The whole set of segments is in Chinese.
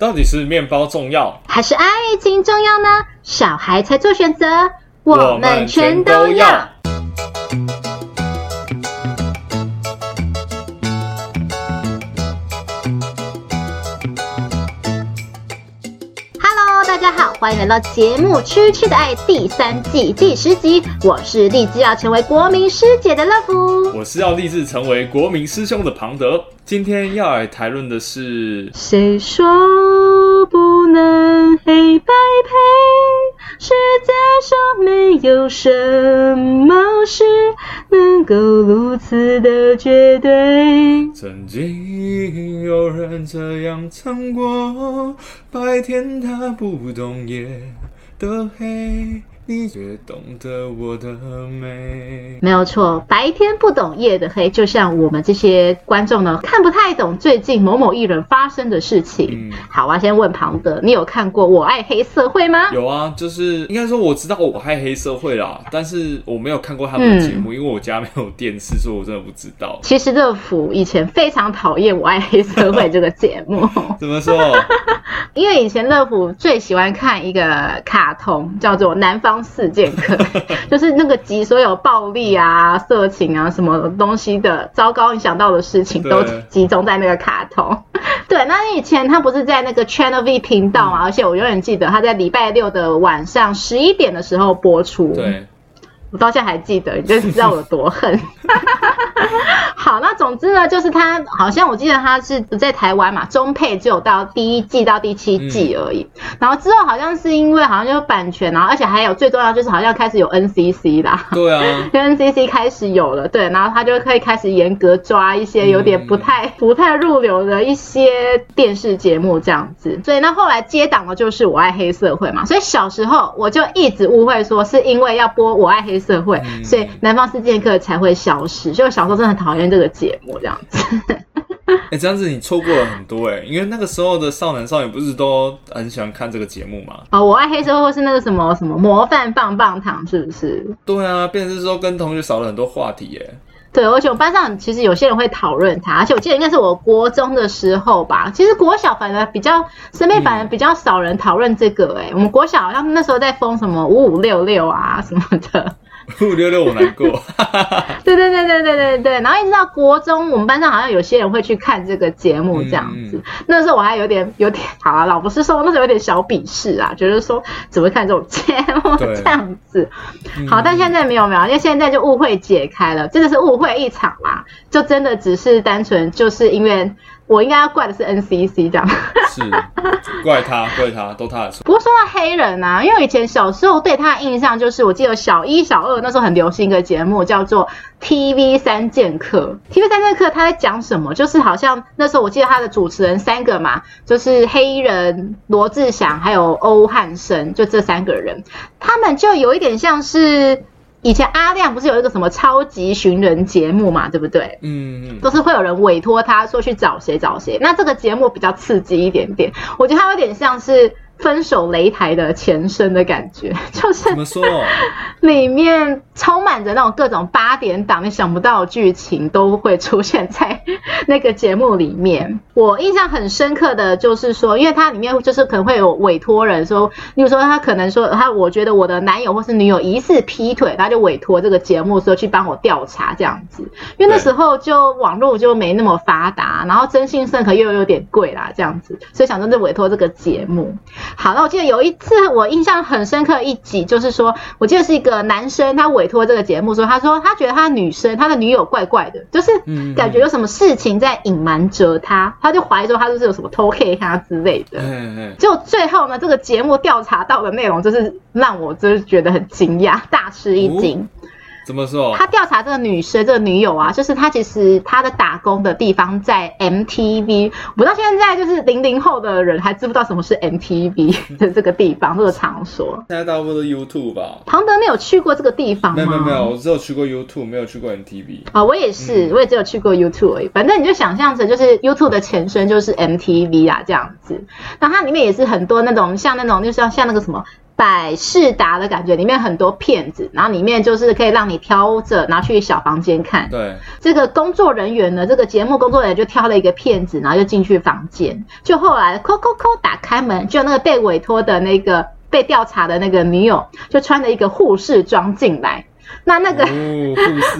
到底是面包重要，还是爱情重要呢？小孩才做选择，我们全都要。欢迎来到节目《痴痴的爱》第三季第十集。我是立志要成为国民师姐的乐福，我是要立志成为国民师兄的庞德。今天要来谈论的是，谁说不能黑白配？世界上没有什么事能够如此的绝对。曾经有人这样唱过，白天他不懂夜的黑。你却懂得我的美，没有错。白天不懂夜的黑，就像我们这些观众呢，看不太懂最近某某艺人发生的事情。嗯、好啊，先问庞德，你有看过《我爱黑社会》吗？有啊，就是应该说我知道我爱黑社会啦，但是我没有看过他们的节目，嗯、因为我家没有电视，所以我真的不知道。其实乐芙以前非常讨厌《我爱黑社会》这个节目，怎么说？因为以前乐芙最喜欢看一个卡通，叫做《南方四剑客》，就是那个集所有暴力啊、色情啊什么东西的糟糕，你想到的事情都集中在那个卡通。对，对，那以前他不是在那个 Channel V 频道嘛，嗯、而且我永远记得他在礼拜六的晚上十一点的时候播出。对。我到现在还记得，你就知道我有多恨。好，那总之呢，就是他好像我记得他是不在台湾嘛，中配只有到第一季到第七季而已。嗯、然后之后好像是因为好像就是版权，然后而且还有最重要就是好像开始有 NCC 啦。对啊，NCC 开始有了，对，然后他就可以开始严格抓一些有点不太、嗯、不太入流的一些电视节目这样子。所以那后来接档的就是《我爱黑社会》嘛，所以小时候我就一直误会说是因为要播《我爱黑》社会，所以南方四剑客才会消失。就小时候真的很讨厌这个节目，这样子。哎、欸，这样子你错过了很多哎、欸，因为那个时候的少男少女不是都很喜欢看这个节目吗？哦，我爱黑社会或是那个什么什么模范棒棒糖，是不是？对啊，变成是说跟同学少了很多话题哎、欸。对，而且我班上其实有些人会讨论他，而且我记得应该是我国中的时候吧。其实国小反而比较身边反而比较少人讨论这个哎、我们国小好像那时候在封什么五五六六啊什么的。五六六我难过，对对对对对对对，然后一直到国中，我们班上好像有些人会去看这个节目这样子。嗯、那时候我还有点有点好啊，老不是说那时候有点小鄙视啊，觉得说怎么看这种节目这样子。好，但现在没有没有，因为现在就误会解开了，真的是误会一场啦，就真的只是单纯就是因为。我应该要怪的是 NCC 这样，是怪他怪他都他的错。不过说到黑人啊，因为以前小时候对他的印象就是，我记得小一小二那时候很流行一个节目叫做 TV 三剑客。TV 三剑客他在讲什么？就是好像那时候我记得他的主持人三个嘛，就是黑人罗志祥还有欧汉生，就这三个人，他们就有一点像是。以前阿亮不是有一个什么超级寻人节目嘛，对不对？嗯嗯，都是会有人委托他说去找谁找谁。那这个节目比较刺激一点点，我觉得它有点像是。分手擂台的前身的感觉，就是怎么说？里面充满着那种各种八点档，你想不到的剧情都会出现在那个节目里面。我印象很深刻的就是说，因为它里面就是可能会有委托人说，例如说他可能说他，我觉得我的男友或是女友疑似劈腿，他就委托这个节目说去帮我调查这样子。因为那时候就网络就没那么发达，然后征信社可又有点贵啦，这样子，所以想说就委托这个节目。好，那我记得有一次我印象很深刻一集，就是说，我记得是一个男生他委托这个节目说，他说他觉得他女生他的女友怪怪的，就是感觉有什么事情在隐瞒着他，他就怀疑说他就是有什么偷窥他之类的。就最后呢，这个节目调查到的内容就是让我就是觉得很惊讶，大吃一惊。怎么说？他调查这个女生，这个女友啊，就是他其实他的打工的地方在 MTV。我到现在就是零零后的人还知不知道什么是 MTV 的这个地方，这个场所。现在大部分都是 YouTube 吧？庞德，没有去过这个地方吗？没有没有没有，我只有去过 YouTube，没有去过 MTV。啊、哦，我也是，嗯、我也只有去过 YouTube 而已。反正你就想象着就是 YouTube 的前身就是 MTV 啊，这样子。那它里面也是很多那种像那种，就像像那个什么。百事达的感觉，里面很多骗子，然后里面就是可以让你挑着拿去小房间看。对，这个工作人员呢，这个节目工作人员就挑了一个骗子，然后就进去房间，就后来扣扣扣打开门，就那个被委托的那个被调查的那个女友，就穿着一个护士装进来。那那个、哦、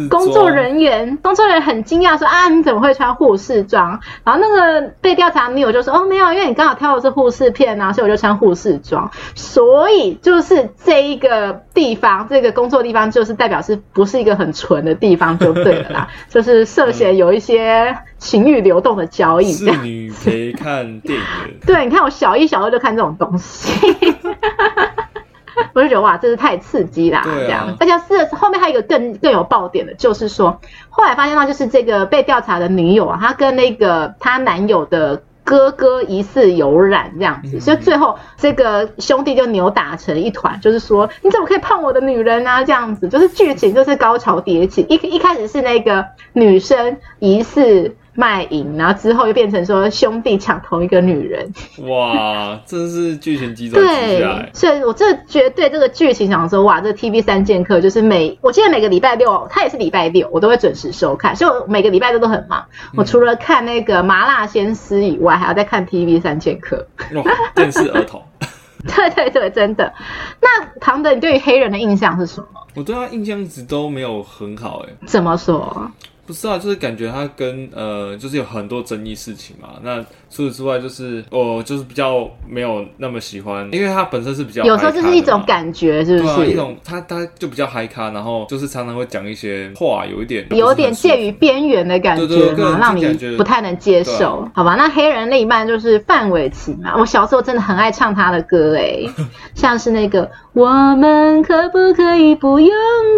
工作人员，工作人员很惊讶说：“啊，你怎么会穿护士装？”然后那个被调查女友就说：“哦，没有，因为你刚好挑的是护士片啊，所以我就穿护士装。所以就是这一个地方，这个工作地方就是代表是不是一个很纯的地方就对了啦，就是涉嫌有一些情欲流动的交易。”是女陪看电影。对，你看我小一、小二就看这种东西。我就觉得哇，真是太刺激啦！这样，而且是后面还有一个更更有爆点的，就是说后来发现到，就是这个被调查的女友啊，她跟那个她男友的哥哥疑似有染这样子，所以最后这个兄弟就扭打成一团，就是说你怎么可以碰我的女人啊？这样子，就是剧情就是高潮迭起，一一开始是那个女生疑似。卖淫，然后之后又变成说兄弟抢同一个女人，哇，真是剧情急转直下。对，所以我这绝对这个剧情想说，哇，这 TV 三剑客就是每，我记得每个礼拜六，他也是礼拜六，我都会准时收看，所以我每个礼拜六都很忙。我除了看那个麻辣鲜师以外，还要再看 TV 三剑客。哇，电视儿童。对对对，真的。那唐德，你对于黑人的印象是什么？我对他印象一直都没有很好，哎。怎么说？不是啊，就是感觉他跟呃，就是有很多争议事情嘛。那除此之外，就是我就是比较没有那么喜欢，因为他本身是比较有时候就是一种感觉，是不是？对啊，一种他他就比较嗨咖，然后就是常常会讲一些话，有一点有点介于边缘的感觉嘛，对对对，让你不太能接受，好吧？那黑人另一半就是范玮琪嘛，我小时候真的很爱唱他的歌，哎，像是那个我们可不可以不勇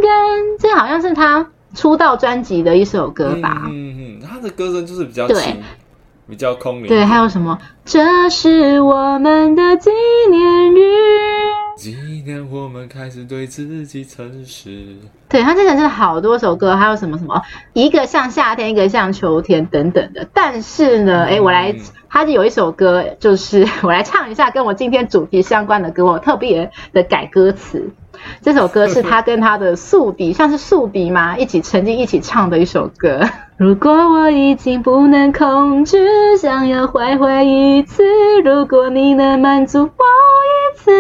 敢，这好像是他。出道专辑的一首歌吧，嗯嗯，他的歌声就是比较轻，比较空灵。对，还有什么？这是我们的纪念日，纪念我们开始对自己诚实。对，他之前真的好多首歌，还有什么什么，一个像夏天，一个像秋天等等的。但是呢，哎、我来，他就有一首歌，就是我来唱一下，跟我今天主题相关的歌，我特别的改歌词。这首歌是他跟他的宿敌，像是宿敌吗？一起曾经一起唱的一首歌。如果我已经不能控制，想要坏坏一次，如果你能满足我一次，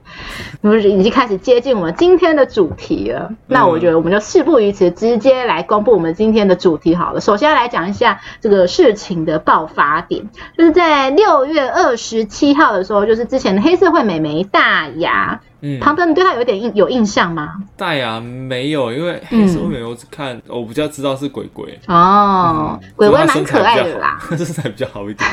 不是已经开始接近我们今天的主题了。那我觉得我们就事不宜迟，直接来公布我们今天的主题好了。首先来讲一下这个事情的爆发点，就是在六月二十七号的时候，就是之前的黑社会美眉大牙。嗯，唐德，你对他有一点印有印象吗？大牙没有，因为我只看，我比较知道是鬼鬼哦，嗯、鬼鬼蛮可爱的啦，身材比较好一点。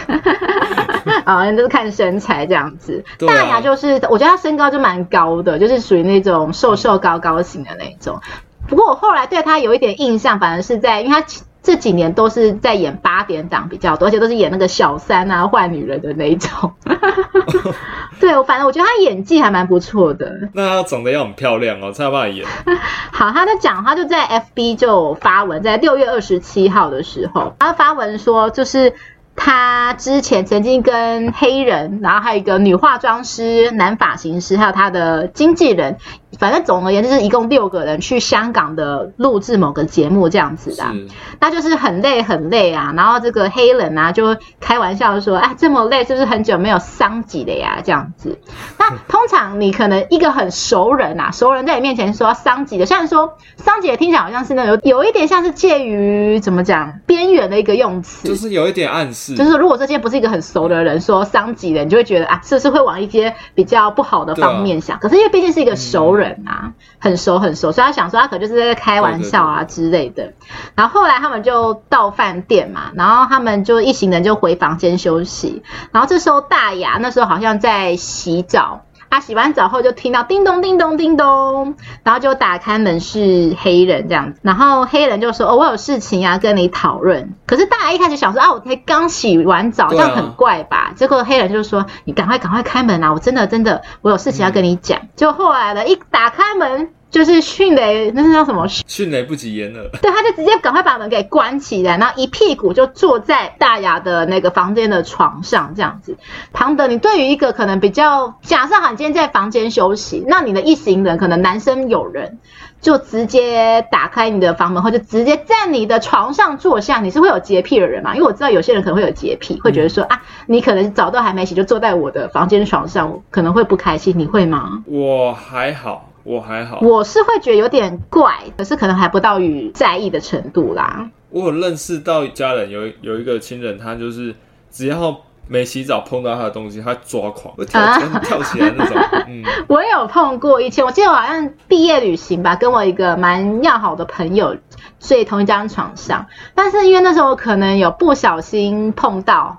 啊，人都是看身材这样子。啊、大牙就是，我觉得他身高就蛮高的，就是属于那种瘦瘦高高型的那种。不过我后来对他有一点印象，反而是在，因为他。这几年都是在演八点档比较多，而且都是演那个小三啊、坏女人的那一种。对，我反正我觉得她演技还蛮不错的。那她长得要很漂亮哦，才有办法演。好，她在讲，她就在 FB 就发文，在六月二十七号的时候，她发文说，就是。他之前曾经跟黑人，然后还有一个女化妆师、男发型师，还有他的经纪人，反正总而言之，就是一共六个人去香港的录制某个节目这样子的。那就是很累很累啊。然后这个黑人啊，就开玩笑说：“哎，这么累，是不是很久没有桑吉了呀？”这样子。那通常你可能一个很熟人啊，熟人在你面前说桑吉的，虽然说桑吉的听起来好像是那种有有一点像是介于怎么讲边缘的一个用词，就是有一点暗示。就是如果这些不是一个很熟的人说伤己的，你就会觉得啊，是不是会往一些比较不好的方面想？啊、可是因为毕竟是一个熟人啊，嗯、很熟很熟，所以他想说他可能就是在开玩笑啊之类的。然后后来他们就到饭店嘛，然后他们就一行人就回房间休息。然后这时候大牙那时候好像在洗澡。他洗完澡后就听到叮咚叮咚叮咚，然后就打开门是黑人这样子，然后黑人就说：“哦，我有事情要跟你讨论。”可是大家一开始想说：“啊，我才刚洗完澡，这样很怪吧？”结果黑人就说：“你赶快赶快开门啊！我真的真的我有事情要跟你讲。”就后来的一打开门。就是迅雷，那是叫什么？迅雷不及掩耳。对，他就直接赶快把门给关起来，然后一屁股就坐在大牙的那个房间的床上，这样子。庞德，你对于一个可能比较，假设哈你今天在房间休息，那你的一行人可能男生有人。就直接打开你的房门，或者直接在你的床上坐下。你是会有洁癖的人嘛？因为我知道有些人可能会有洁癖，会觉得说、嗯、啊，你可能早都还没洗就坐在我的房间床上，可能会不开心。你会吗？我还好，我还好。我是会觉得有点怪，可是可能还不到于在意的程度啦。我有认识到家人有有一个亲人，他就是只要。没洗澡碰到他的东西，他抓狂，会跳起来、啊、跳起来那种。嗯，我也有碰过，以前我记得我好像毕业旅行吧，跟我一个蛮要好的朋友睡同一张床上，但是因为那时候我可能有不小心碰到。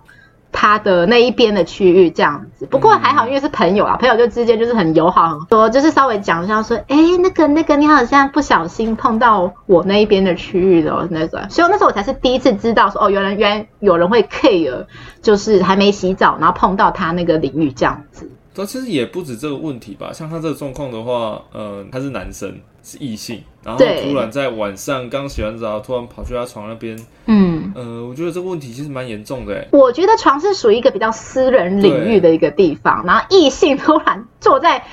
他的那一边的区域这样子，不过还好，因为是朋友啊，朋友就之间就是很友好，很说就是稍微讲一下说，哎、欸，那个那个，你好像不小心碰到我那一边的区域的那个，所以那时候我才是第一次知道说，哦，原来原来有人会 care，就是还没洗澡，然后碰到他那个领域这样子。但其实也不止这个问题吧，像他这个状况的话，呃，他是男生，是异性，然后突然在晚上刚洗完澡，突然跑去他床那边，嗯，呃，我觉得这个问题其实蛮严重的。我觉得床是属于一个比较私人领域的一个地方，然后异性突然坐在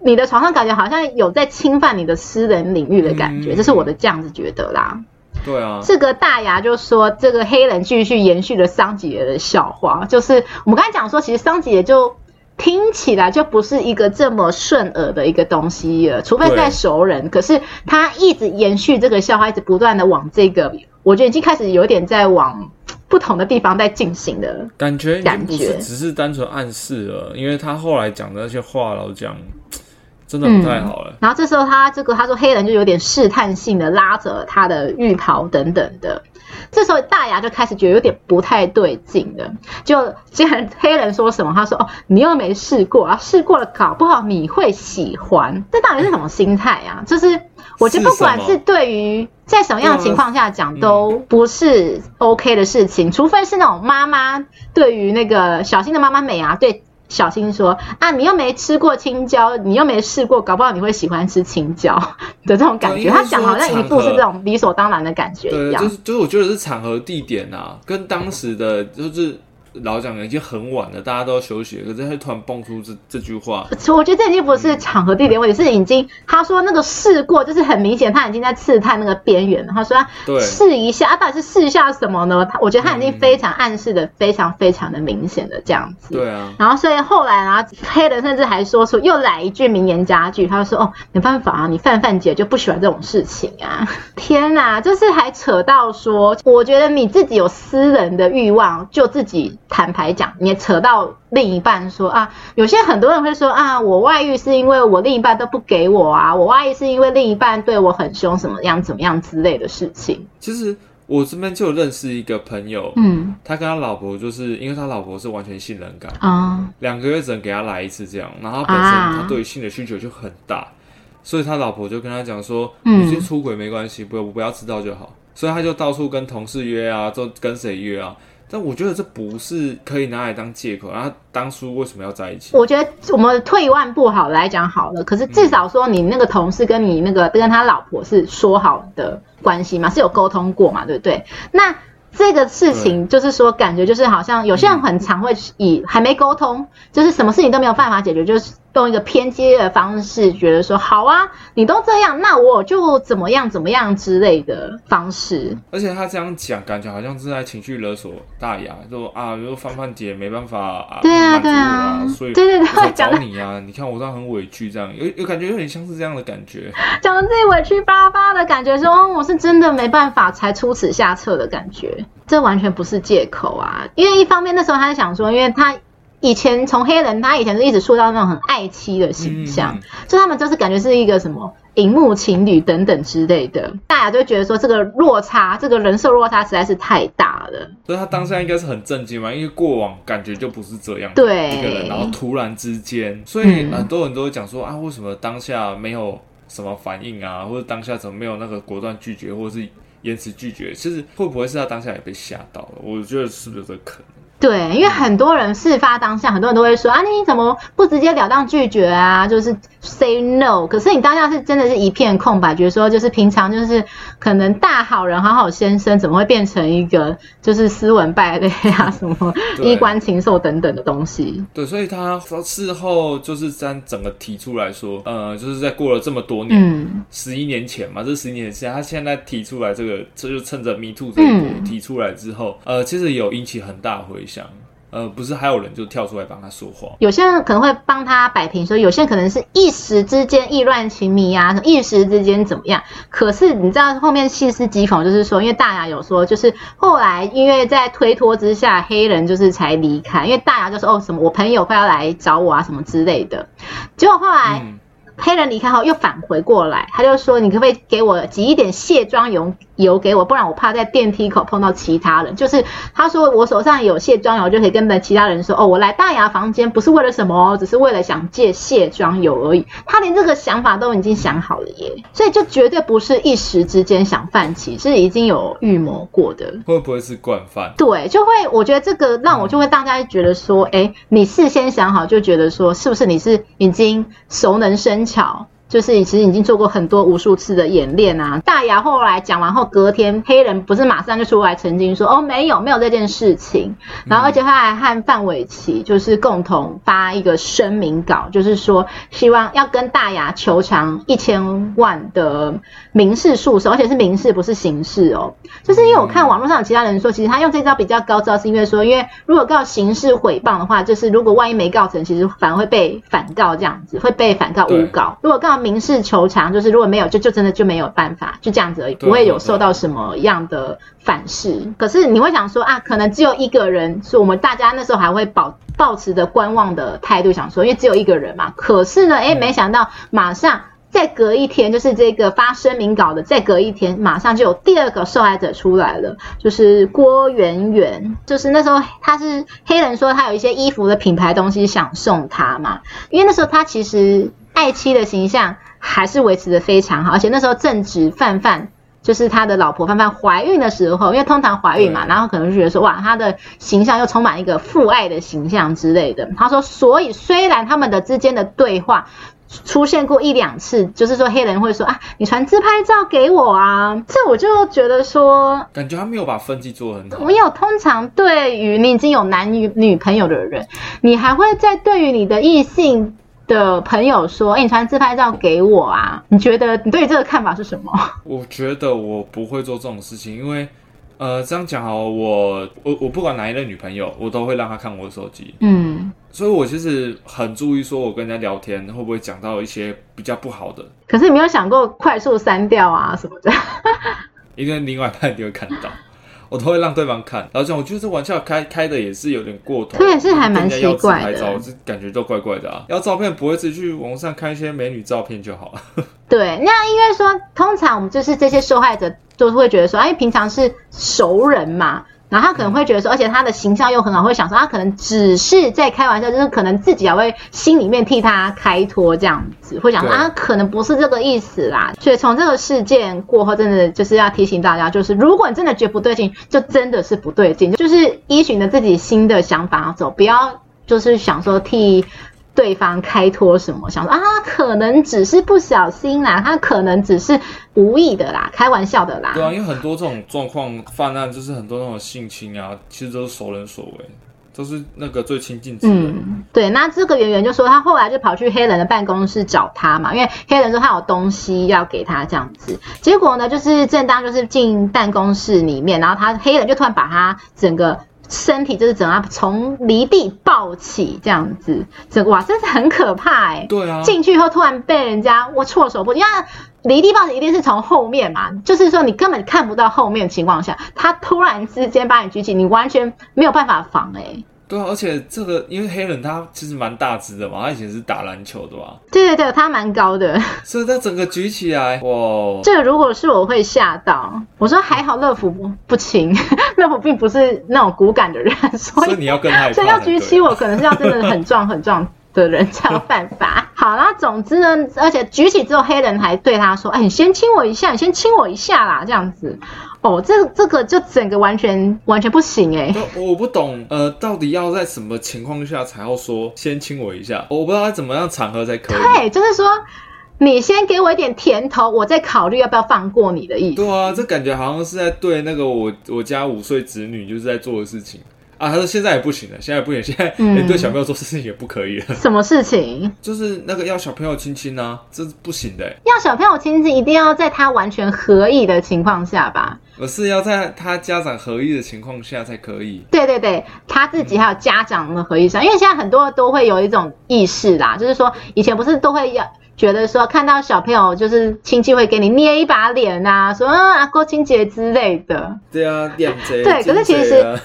你的床上，感觉好像有在侵犯你的私人领域的感觉，嗯、这是我的这样子觉得啦。对啊，这个大牙就说，这个黑人继续延续了桑吉爷的笑话，就是我们刚才讲说，其实桑吉爷就。听起来就不是一个这么顺耳的一个东西了，除非在熟人。可是他一直延续这个笑话，一直不断的往这个，我觉得已经开始有点在往不同的地方在进行的感觉，感觉只是单纯暗示了，因为他后来讲的那些话老讲真的不太好了。嗯。然后这时候他这个他说黑人就有点试探性的拉着他的浴袍等等的。这时候大牙就开始觉得有点不太对劲了，就既然黑人说什么，他说：“哦，你又没试过啊，试过了搞不好你会喜欢。”这到底是什么心态啊？就是我觉得不管是对于在什么样的情况下讲，都不是 OK 的事情，除非是那种妈妈对于那个小新的妈妈美啊，对。小新说：“啊，你又没吃过青椒，你又没试过，搞不好你会喜欢吃青椒的这种感觉。”他讲好像一副是这种理所当然的感觉一样。就是就是，我觉得是场合地点啊，跟当时的就是。老讲已经很晚了，大家都要休息，可是他突然蹦出这这句话，我觉得这已经不是场合地点问题，是已经他说那个试过，就是很明显他已经在刺探那个边缘了。他说试一下，啊，到底是试一下什么呢？他我觉得他已经非常暗示的非常非常的明显的这样子。对啊。然后所以后来啊，黑人甚至还说出又来一句名言佳句，他说：“哦，没办法啊，你范范姐就不喜欢这种事情啊。”天哪，就是还扯到说，我觉得你自己有私人的欲望，就自己。坦白讲，你也扯到另一半说啊，有些很多人会说啊，我外遇是因为我另一半都不给我啊，我外遇是因为另一半对我很凶，什么样怎么样之类的事情。其实我这边就有认识一个朋友，嗯，他跟他老婆就是因为他老婆是完全信任感啊，两个月只能给他来一次这样，然后本身他对性的需求就很大，所以他老婆就跟他讲说，你先出轨没关系，不我不要知道就好，所以他就到处跟同事约啊，都跟谁约啊。但我觉得这不是可以拿来当借口，然后当初为什么要在一起？我觉得我们退一万步好来讲好了，可是至少说你那个同事跟你那个跟他老婆是说好的关系嘛，是有沟通过嘛，对不对？那。这个事情就是说，感觉就是好像有些人很常会以还没沟通，就是什么事情都没有办法解决，就是用一个偏激的方式，觉得说好啊，你都这样，那我就怎么样怎么样之类的方式。而且他这样讲，感觉好像是在情绪勒索大牙，就啊，比如果范范姐没办法啊，对啊对啊，所以对对对，我找你啊，你看我这样很委屈，这样有有感觉有点像是这样的感觉，讲的自己委屈巴巴的感觉，说哦，我是真的没办法才出此下策的感觉。这完全不是借口啊！因为一方面那时候他在想说，因为他以前从黑人，他以前是一直塑造那种很爱妻的形象，嗯、所以他们就是感觉是一个什么荧幕情侣等等之类的，大家就觉得说这个落差，这个人设落差实在是太大了。所以他当下应该是很震惊吧，因为过往感觉就不是这样，对一个人，然后突然之间，所以很多人都会讲说、嗯、啊，为什么当下没有什么反应啊，或者当下怎么没有那个果断拒绝，或者是。延迟拒绝，其实会不会是他当下也被吓到了？我觉得是不是有这个可能？对，因为很多人事发当下，很多人都会说啊，你怎么不直接了当拒绝啊？就是 say no。可是你当下是真的是一片空白，觉得说就是平常就是可能大好人、好好先生，怎么会变成一个就是斯文败类啊？什么衣冠禽兽等等的东西？对，所以他事后就是在整个提出来说，呃，就是在过了这么多年，嗯，十一年前嘛，这十一年前，他现在提出来这个，这就趁着 Me Too 这一波提出来之后，嗯、呃，其实有引起很大回。想，呃，不是还有人就跳出来帮他说话？有些人可能会帮他摆平，说有些人可能是一时之间意乱情迷啊，一时之间怎么样？可是你知道后面细思极恐，就是说，因为大牙有说，就是后来因为在推脱之下，黑人就是才离开，因为大牙就说哦什么，我朋友快要来找我啊什么之类的，结果后来。嗯黑人离开后又返回过来，他就说：“你可不可以给我挤一点卸妆油油给我，不然我怕在电梯口碰到其他人。”就是他说我手上有卸妆油，就可以跟其他人说：“哦，我来大牙房间不是为了什么哦，只是为了想借卸妆油而已。”他连这个想法都已经想好了耶，所以就绝对不是一时之间想犯起，是已经有预谋过的。会不会是惯犯？对，就会我觉得这个让我就会大家觉得说：“哎、嗯，你事先想好，就觉得说是不是你是已经熟能生。”巧，就是其实已经做过很多无数次的演练啊。大牙后来讲完后，隔天黑人不是马上就出来澄清说：“哦，没有，没有这件事情。”然后而且他还和范玮琪就是共同发一个声明稿，就是说希望要跟大牙求偿一千万的民事诉讼，而且是民事不是刑事哦。就是因为我看网络上有其他人说，其实他用这招比较高招，是因为说，因为如果告刑事诽谤的话，就是如果万一没告成，其实反而会被反告这样子，会被反告诬告。如果告民事求偿，就是如果没有，就就真的就没有办法，就这样子而已，不会有受到什么样的反噬。可是你会想说啊，可能只有一个人，是我们大家那时候还会保抱持着观望的态度，想说，因为只有一个人嘛。可是呢，哎，没想到马上再隔一天，就是这个发声明稿的，再隔一天，马上就有第二个受害者出来了，就是郭圆圆。就是那时候他是黑人说他有一些衣服的品牌东西想送他嘛，因为那时候他其实。爱妻的形象还是维持的非常好，而且那时候正值范范，就是他的老婆范范怀孕的时候，因为通常怀孕嘛，然后可能就觉得说，哇，他的形象又充满一个父爱的形象之类的。他说，所以虽然他们的之间的对话出现过一两次，就是说黑人会说啊，你传自拍照给我啊，这我就觉得说，感觉他没有把分际做很好。没有，通常对于你已经有男女女朋友的人，你还会在对于你的异性。的朋友说：“哎、欸，你传自拍照给我啊？你觉得你对这个看法是什么？” 我觉得我不会做这种事情，因为，呃，这样讲好，我我我不管哪一任女朋友，我都会让她看我的手机。嗯，所以我其实很注意，说我跟人家聊天会不会讲到一些比较不好的。可是你没有想过快速删掉啊什么的？因为另外一半一定会看到。我都会让对方看，然后这样我觉得这玩笑开开的也是有点过头，这也是还蛮奇怪的。照，这感觉都怪怪的啊！要照片不会自己去网上看一些美女照片就好了。对，那因为说通常我们就是这些受害者都会觉得说，哎，平常是熟人嘛。然后他可能会觉得说，而且他的形象又很好，会想说他可能只是在开玩笑，就是可能自己也会心里面替他开脱这样子，会想说啊，可能不是这个意思啦。所以从这个事件过后，真的就是要提醒大家，就是如果你真的觉得不对劲，就真的是不对劲，就是依循着自己新的想法走，不要就是想说替。对方开脱什么？想说啊，可能只是不小心啦，他可能只是无意的啦，开玩笑的啦。对啊，因为很多这种状况犯案，就是很多那种性侵啊，其实都是熟人所为，都是那个最亲近之人。嗯，对。那这个圆圆就说，他后来就跑去黑人的办公室找他嘛，因为黑人说他有东西要给他这样子。结果呢，就是正当就是进办公室里面，然后他黑人就突然把他整个。身体就是整个从离地抱起这样子，这哇，真是很可怕哎！对啊，进去以后突然被人家我措手不及，因为离地抱起一定是从后面嘛，就是说你根本看不到后面的情况下，他突然之间把你举起，你完全没有办法防哎。对啊，而且这个因为黑人他其实蛮大只的嘛，他以前是打篮球的吧？对对对，他蛮高的，所以他整个举起来，哇！这个如果是我会吓到。我说还好乐福不不轻，乐福并不是那种骨感的人，所以，所以你要跟他，所以要举起我，可能是要真的很壮很壮的人才有办法。好，然后总之呢，而且举起之后，黑人还对他说：“哎，你先亲我一下，你先亲我一下啦。”这样子，哦，这这个就整个完全完全不行哎。我不懂，呃，到底要在什么情况下才要说先亲我一下？我不知道该怎么样场合才可以。对，就是说你先给我一点甜头，我再考虑要不要放过你的意思。对啊，这感觉好像是在对那个我我家五岁子女就是在做的事情。啊，他说现在也不行了，现在也不行，现在连对小朋友做事情也不可以了。嗯、什么事情？就是那个要小朋友亲亲啊，这是不行的。要小朋友亲亲，一定要在他完全合意的情况下吧？而是要在他家长合意的情况下才可以。对对对，他自己还有家长的合意上，嗯、因为现在很多都会有一种意识啦，就是说以前不是都会要。觉得说看到小朋友就是亲戚会给你捏一把脸啊，说啊阿哥亲姐之类的。对啊，脸贼。对，可是其实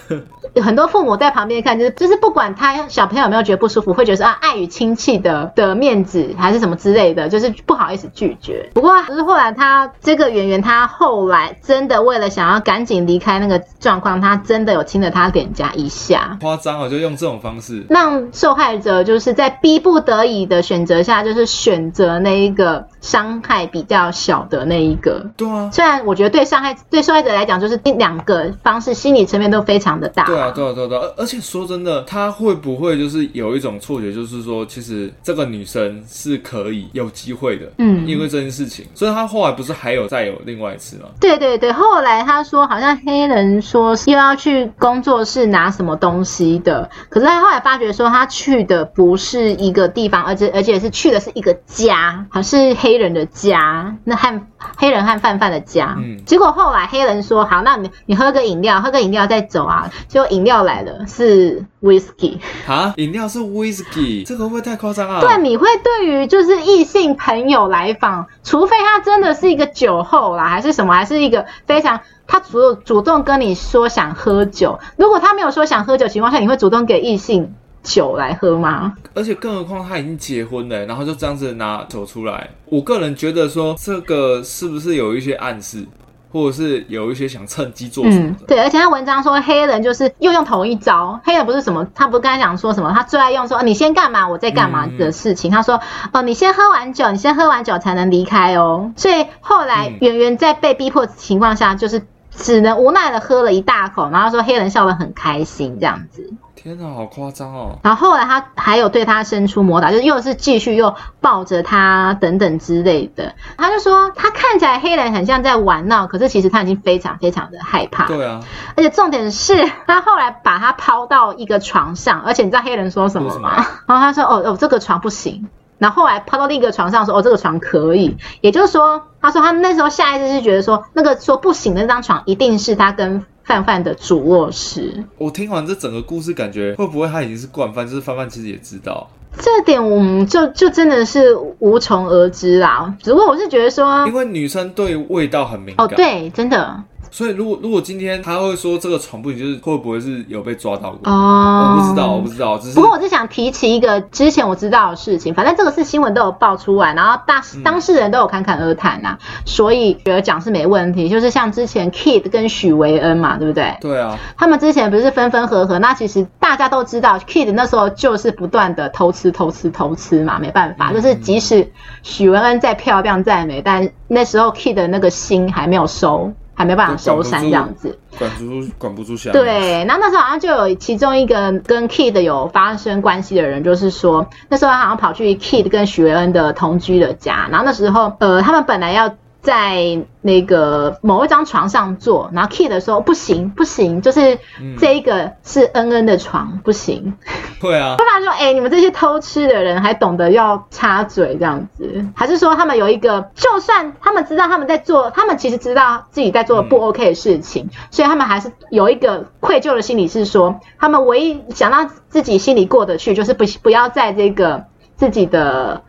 很多父母在旁边看，就是就是不管他小朋友有没有觉得不舒服，会觉得说啊碍于亲戚的的面子还是什么之类的，就是不好意思拒绝。不过就是后来他这个圆圆他后来真的为了想要赶紧离开那个状况，他真的有亲了他脸颊一下。夸张哦，就用这种方式让受害者就是在逼不得已的选择下，就是选择。那一个伤害比较小的那一个，对啊。虽然我觉得对伤害对受害者来讲，就是两个方式心理层面都非常的大。对啊，对啊，对啊。而而且说真的，他会不会就是有一种错觉，就是说其实这个女生是可以有机会的，嗯，因为这件事情。所以他后来不是还有再有另外一次吗？对对对，后来他说好像黑人说又要去工作室拿什么东西的，可是他后来发觉说他去的不是一个地方，而且而且是去的是一个家。家还是黑人的家，那汉黑人和范范的家。嗯，结果后来黑人说：“好，那你你喝个饮料，喝个饮料再走啊。”结果饮料来了，是 whisky 啊，饮料是 whisky，这个会不会太夸张啊？对，你会对于就是异性朋友来访，除非他真的是一个酒后啦，还是什么，还是一个非常他主主动跟你说想喝酒。如果他没有说想喝酒情况下，你会主动给异性酒来喝吗？而且更何况他已经结婚了，然后就这样子拿走出来。我个人觉得说，这个是不是有一些暗示，或者是有一些想趁机做什么的？嗯，对，而且他文章说黑人就是又用同一招，黑人不是什么，他不是刚才讲说什么，他最爱用说你先干嘛，我再干嘛的事情。嗯、他说哦，你先喝完酒，你先喝完酒才能离开哦。所以后来圆圆在被逼迫的情况下，就是只能无奈的喝了一大口，然后说黑人笑得很开心这样子。天哪，好夸张哦！然后后来他还有对他伸出魔爪，就是又是继续又抱着他等等之类的。他就说他看起来黑人很像在玩闹，可是其实他已经非常非常的害怕。对啊，而且重点是他后来把他抛到一个床上，而且你知道黑人说什么吗？然后他说：“哦哦，这个床不行。”然后后来抛到另一个床上说：“哦，这个床可以。”也就是说，他说他那时候下意识是觉得说，那个说不行的那张床一定是他跟。范范的主卧室，我听完这整个故事，感觉会不会他已经是惯犯？就是范范其实也知道这点，我们就就真的是无从而知啦。只不过我是觉得说，因为女生对味道很敏感，哦，对，真的。所以，如果如果今天他会说这个床不行，就是会不会是有被抓到过？哦，我不知道，我不知道。只是不过，我是想提起一个之前我知道的事情。反正这个是新闻都有爆出来，然后大当事人都有侃侃而谈呐、啊，嗯、所以觉得讲是没问题。就是像之前 Kid 跟许维恩嘛，对不对？对啊。他们之前不是分分合合？那其实大家都知道，Kid 那时候就是不断的偷吃、偷吃、偷吃嘛，没办法。嗯、就是即使许维恩再漂亮再美，但那时候 Kid 的那个心还没有收。还没办法收山这样子，管不住，管不住下。对，然后那时候好像就有其中一个跟 Kid 有发生关系的人，就是说那时候他好像跑去 Kid 跟许维恩的同居的家，然后那时候呃，他们本来要在。那个某一张床上坐，然后 Kid 的时候不行不行，就是这一个是恩恩的床、嗯、不行。对啊。爸爸说：“哎、欸，你们这些偷吃的人还懂得要插嘴这样子，还是说他们有一个，就算他们知道他们在做，他们其实知道自己在做不 OK 的事情，嗯、所以他们还是有一个愧疚的心理，是说他们唯一想让自己心里过得去，就是不不要在这个自己的。”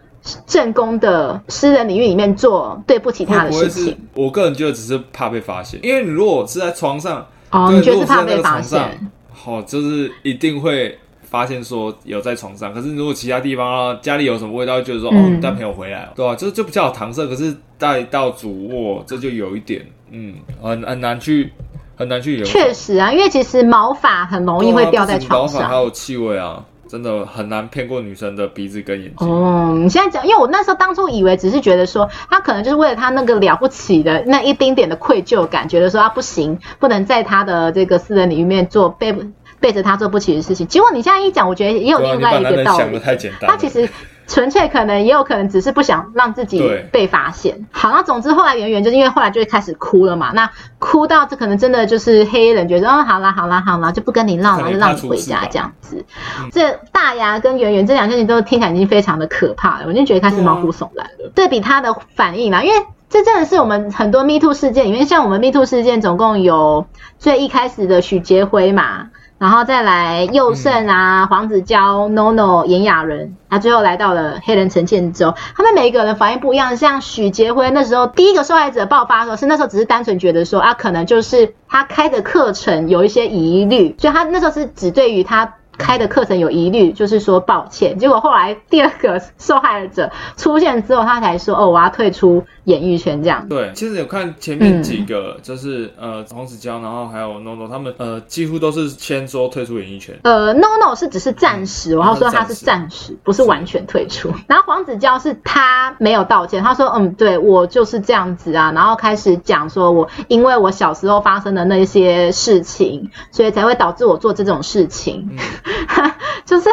正宫的私人领域里面做对不起他的事情，我个人觉得只是怕被发现，因为你如果是在床上，哦，你觉得是怕被发现？好，就是一定会发现说有在床上。可是如果其他地方啊，家里有什么味道，就是说、嗯、哦，带朋友回来，对吧、啊？就就比较有搪塞。可是带到主卧，这就有一点，嗯，很很难去很难去有。确实啊，因为其实毛发很容易会掉在床上，毛发还有气味啊。真的很难骗过女生的鼻子跟眼睛。哦，你现在讲，因为我那时候当初以为只是觉得说，他可能就是为了他那个了不起的那一丁点的愧疚感，觉得说他不行，不能在他的这个私人领域面做背背着他做不起的事情。结果你现在一讲，我觉得也有另外一个道理。想得太简单。他其实。纯粹可能也有可能只是不想让自己被发现。好，那总之后来圆圆就是因为后来就会开始哭了嘛。那哭到这可能真的就是黑人觉得哦，好啦好啦好啦，就不跟你闹了，就让你回家这样子。嗯、这大牙跟圆圆这两件事情都听起来已经非常的可怕了，我就觉得开始毛骨悚然了。对，对比他的反应啦，因为这真的是我们很多 Me Too 事件里面，像我们 Me Too 事件总共有最一开始的许杰辉嘛。然后再来佑胜啊，黄子佼、NONO、炎亚纶，啊最后来到了黑人陈建州。他们每一个人反应不一样，像许杰辉那时候第一个受害者爆发的时候，是那时候只是单纯觉得说啊，可能就是他开的课程有一些疑虑，所以他那时候是只对于他。开的课程有疑虑，就是说抱歉。结果后来第二个受害者出现之后，他才说：“哦，我要退出演艺圈。”这样。对，其实有看前面几个，嗯、就是呃黄子佼，然后还有 NONO，他们呃几乎都是先说退出演艺圈。呃，NONO 是只是暂时，然后说他是暂时，不是完全退出。然后黄子佼是他没有道歉，他说：“嗯，对我就是这样子啊。”然后开始讲说：“我因为我小时候发生的那些事情，所以才会导致我做这种事情。嗯” 就是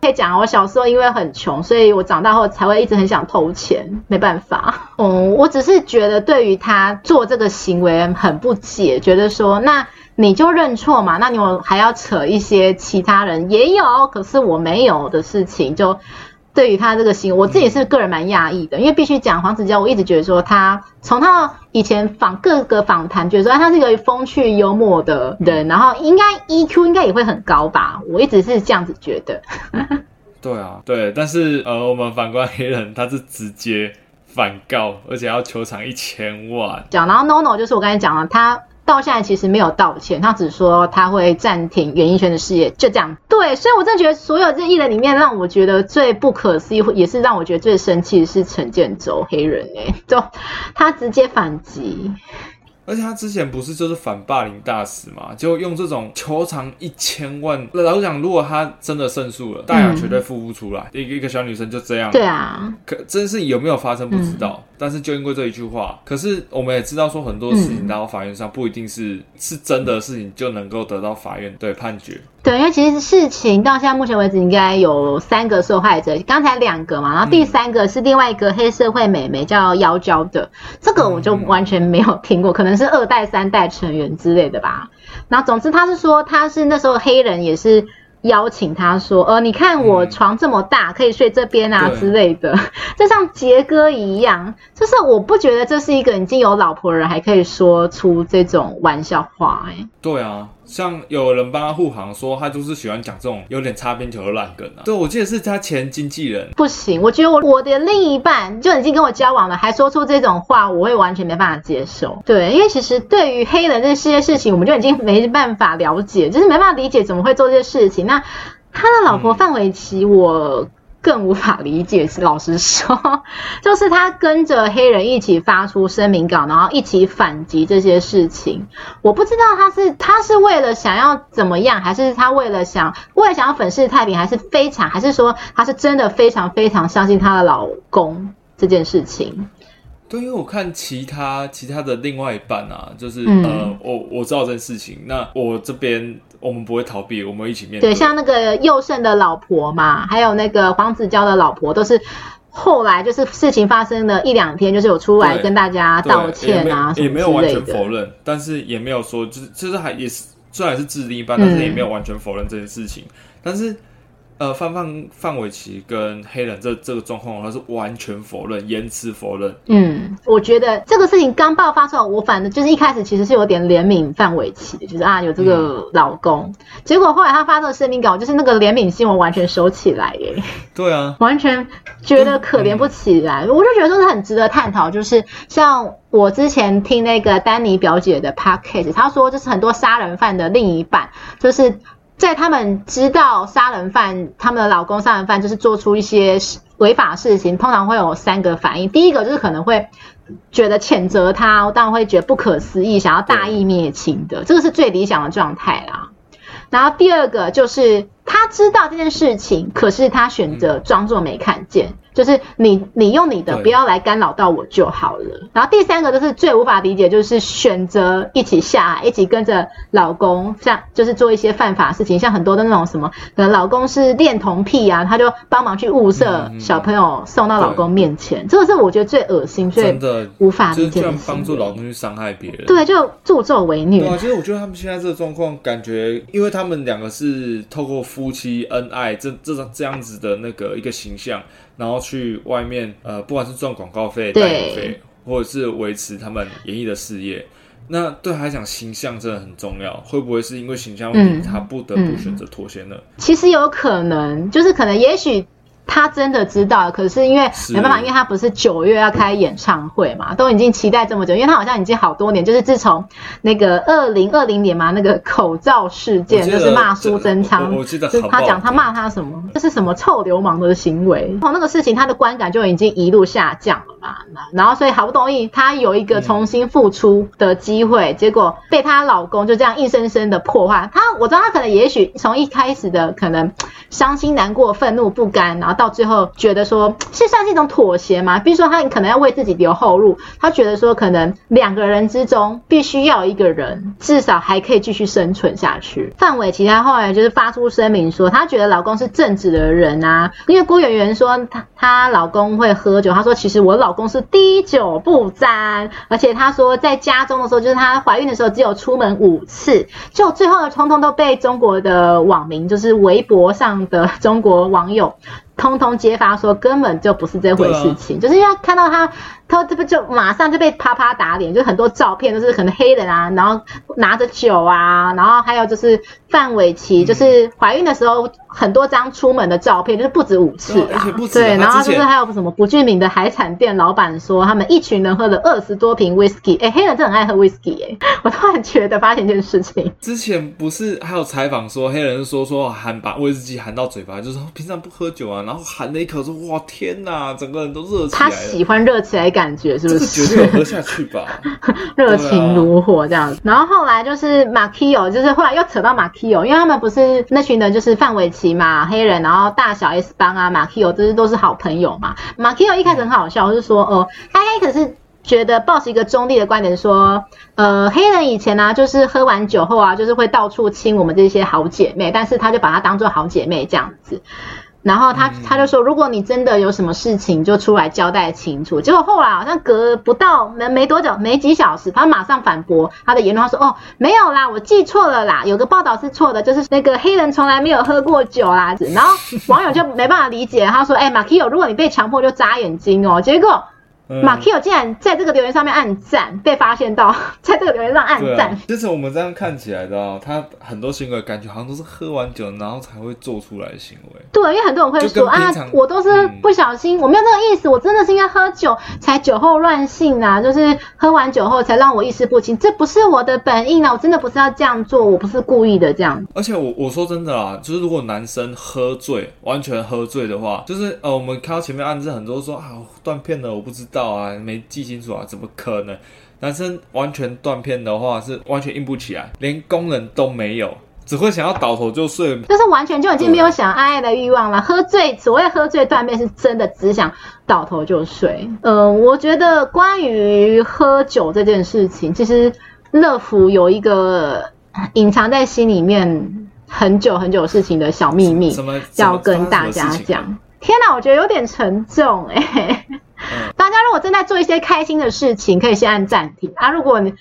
可以讲，我小时候因为很穷，所以我长大后才会一直很想偷钱，没办法。嗯，我只是觉得对于他做这个行为很不解，觉得说，那你就认错嘛，那你我还要扯一些其他人也有，可是我没有的事情就。对于他这个行为，我自己是个人蛮讶异的，因为必须讲黄子佼，我一直觉得说他从他以前访各个访谈，觉得说他是一个风趣幽默的人，然后应该 EQ 应该也会很高吧，我一直是这样子觉得。对啊，对，但是呃，我们反观黑人，他是直接反告，而且要求偿一千万。讲，然后 NONO 就是我刚才讲了，他。到现在其实没有道歉，他只说他会暂停演艺圈的事业，就这样。对，所以我真的觉得所有这艺人里面，让我觉得最不可思议，也是让我觉得最生气的是陈建州黑人哎、欸，就他直接反击。而且他之前不是就是反霸凌大使嘛，就用这种求偿一千万。老实讲，如果他真的胜诉了，大雅绝对付不出来。一个一个小女生就这样。对啊。可真是有没有发生不知道，嗯、但是就因为这一句话，可是我们也知道说很多事情到法院上不一定是是真的事情就能够得到法院对判决。对，因为其实事情到现在目前为止应该有三个受害者，刚才两个嘛，然后第三个是另外一个黑社会美眉叫妖娇的，这个我就完全没有听过，可能是二代、三代成员之类的吧。然后总之他是说他是那时候黑人也是。邀请他说：“呃，你看我床这么大，可以睡这边啊之类的，就像杰哥一样。就是我不觉得这是一个已经有老婆人还可以说出这种玩笑话哎。”对啊。像有人帮他护航，说他就是喜欢讲这种有点擦边球的烂梗啊。对，我记得是他前经纪人。不行，我觉得我我的另一半就已经跟我交往了，还说出这种话，我会完全没办法接受。对，因为其实对于黑人这些事情，我们就已经没办法了解，就是没办法理解怎么会做这些事情。那他的老婆范玮琪，我。更无法理解，是老实说，就是他跟着黑人一起发出声明稿，然后一起反击这些事情。我不知道他是他是为了想要怎么样，还是他为了想为了想要粉饰太平，还是非常，还是说他是真的非常非常相信他的老公这件事情。对，因为我看其他其他的另外一半啊，就是、嗯、呃，我我知道这件事情，那我这边我们不会逃避，我们一起面对。对，像那个佑胜的老婆嘛，还有那个黄子佼的老婆，都是后来就是事情发生了一两天，就是有出来跟大家道歉啊也没有完全否认，但是也没有说就是就是还也是虽然是自立一般，但是也没有完全否认这件事情，嗯、但是。呃，范范范玮琪跟黑人这这个状况，他是完全否认，严词否认。嗯，我觉得这个事情刚爆发出来，我反正就是一开始其实是有点怜悯范玮琪的，就是啊有这个老公，嗯、结果后来他发这个声明稿，就是那个怜悯心我完全收起来耶。对啊，完全觉得可怜不起来，嗯、我就觉得说是很值得探讨，就是像我之前听那个丹尼表姐的 podcast，他说就是很多杀人犯的另一半就是。在他们知道杀人犯，他们的老公杀人犯就是做出一些违法事情，通常会有三个反应。第一个就是可能会觉得谴责他，当然会觉得不可思议，想要大义灭亲的，这个是最理想的状态啦。然后第二个就是他他知道这件事情，可是他选择装作没看见。嗯就是你，你用你的，不要来干扰到我就好了。然后第三个就是最无法理解，就是选择一起下海，一起跟着老公，像就是做一些犯法事情，像很多的那种什么，可能老公是恋童癖啊，他就帮忙去物色小朋友送到老公面前，这个是我觉得最恶心、最无法理解的。就是帮助老公去伤害别人，对，就助纣为虐。对啊，其实我觉得他们现在这个状况，感觉因为他们两个是透过夫妻恩爱这这种这样子的那个一个形象。然后去外面，呃，不管是赚广告费、代言费，或者是维持他们演艺的事业，那对他来讲，形象真的很重要。会不会是因为形象问题，他不得不选择妥协呢？嗯嗯。其实有可能，就是可能，也许。他真的知道，可是因为没办法，因为他不是九月要开演唱会嘛，都已经期待这么久，因为他好像已经好多年，就是自从那个二零二零年嘛，那个口罩事件，就是骂苏贞昌，就是他讲他骂他什么，这是什么臭流氓的行为，从那个事情他的观感就已经一路下降了嘛，然后所以好不容易他有一个重新复出的机会，结果被她老公就这样硬生生的破坏。他我知道他可能也许从一开始的可能伤心难过、愤怒不甘，然后。到最后觉得说，是算是一种妥协吗？比如说，他可能要为自己留后路，他觉得说，可能两个人之中必须要一个人，至少还可以继续生存下去。范玮琪她后来就是发出声明说，她觉得老公是正直的人啊，因为郭圆圆说她她老公会喝酒，她说其实我老公是滴酒不沾，而且她说在家中的时候，就是她怀孕的时候只有出门五次，就最后，通通都被中国的网民，就是微博上的中国网友。通通揭发说根本就不是这回事情，就是因为看到他。他这不就马上就被啪啪打脸，就很多照片都是可能黑人啊，然后拿着酒啊，然后还有就是范玮琪，就是怀孕的时候很多张出门的照片，就是不止五次啊，对，然后就是还有什么不具名的海产店老板说他们一群人喝了二十多瓶威士忌，哎，黑人真的很爱喝威士忌，哎，我突然觉得发现一件事情，之前不是还有采访说黑人说说含把威士忌含到嘴巴，就是说平常不喝酒啊，然后含了一口说哇天哪，整个人都热起来了，他喜欢热起来感。感觉是不是？绝对有喝下去吧，热情如火这样子。然后后来就是 Makio，就是后来又扯到 Makio，因为他们不是那群人，就是范玮琪嘛，黑人，然后大小 S 帮啊，Makio 这些都是好朋友嘛。Makio 一开始很好笑，就是说，哦，他一开始是觉得抱持一个中立的观点，说，呃，黑人以前呢、啊，就是喝完酒后啊，就是会到处亲我们这些好姐妹，但是他就把她当做好姐妹这样子。然后他他就说，如果你真的有什么事情，就出来交代清楚。结果后来好像隔不到没没多久，没几小时，他马上反驳他的言论，他说：“哦，没有啦，我记错了啦，有个报道是错的，就是那个黑人从来没有喝过酒啦。”然后网友就没办法理解，他说：“哎，Makio，如果你被强迫就眨眼睛哦。”结果。马 Q 竟然在这个留言上面按赞，被发现到 在这个留言上按赞。其实、啊、我们这样看起来的，哦，他很多行为感觉好像都是喝完酒然后才会做出来的行为。对，因为很多人会说啊，我都是不小心，嗯、我没有这个意思，我真的是因为喝酒才酒后乱性啊，就是喝完酒后才让我意识不清，这不是我的本意啊，我真的不是要这样做，我不是故意的这样。而且我我说真的啊，就是如果男生喝醉，完全喝醉的话，就是呃，我们看到前面案子很多说啊断片了，我不知道。啊，没记清楚啊，怎么可能？男生完全断片的话，是完全硬不起来，连功能都没有，只会想要倒头就睡，就是完全就已经没有想爱爱的欲望了。喝醉，所谓喝醉断片，是真的只想倒头就睡。呃，我觉得关于喝酒这件事情，其实乐福有一个隐藏在心里面很久很久事情的小秘密，要跟大家讲。天哪，我觉得有点沉重哎、欸。嗯、大家如果正在做一些开心的事情，可以先按暂停啊。如果你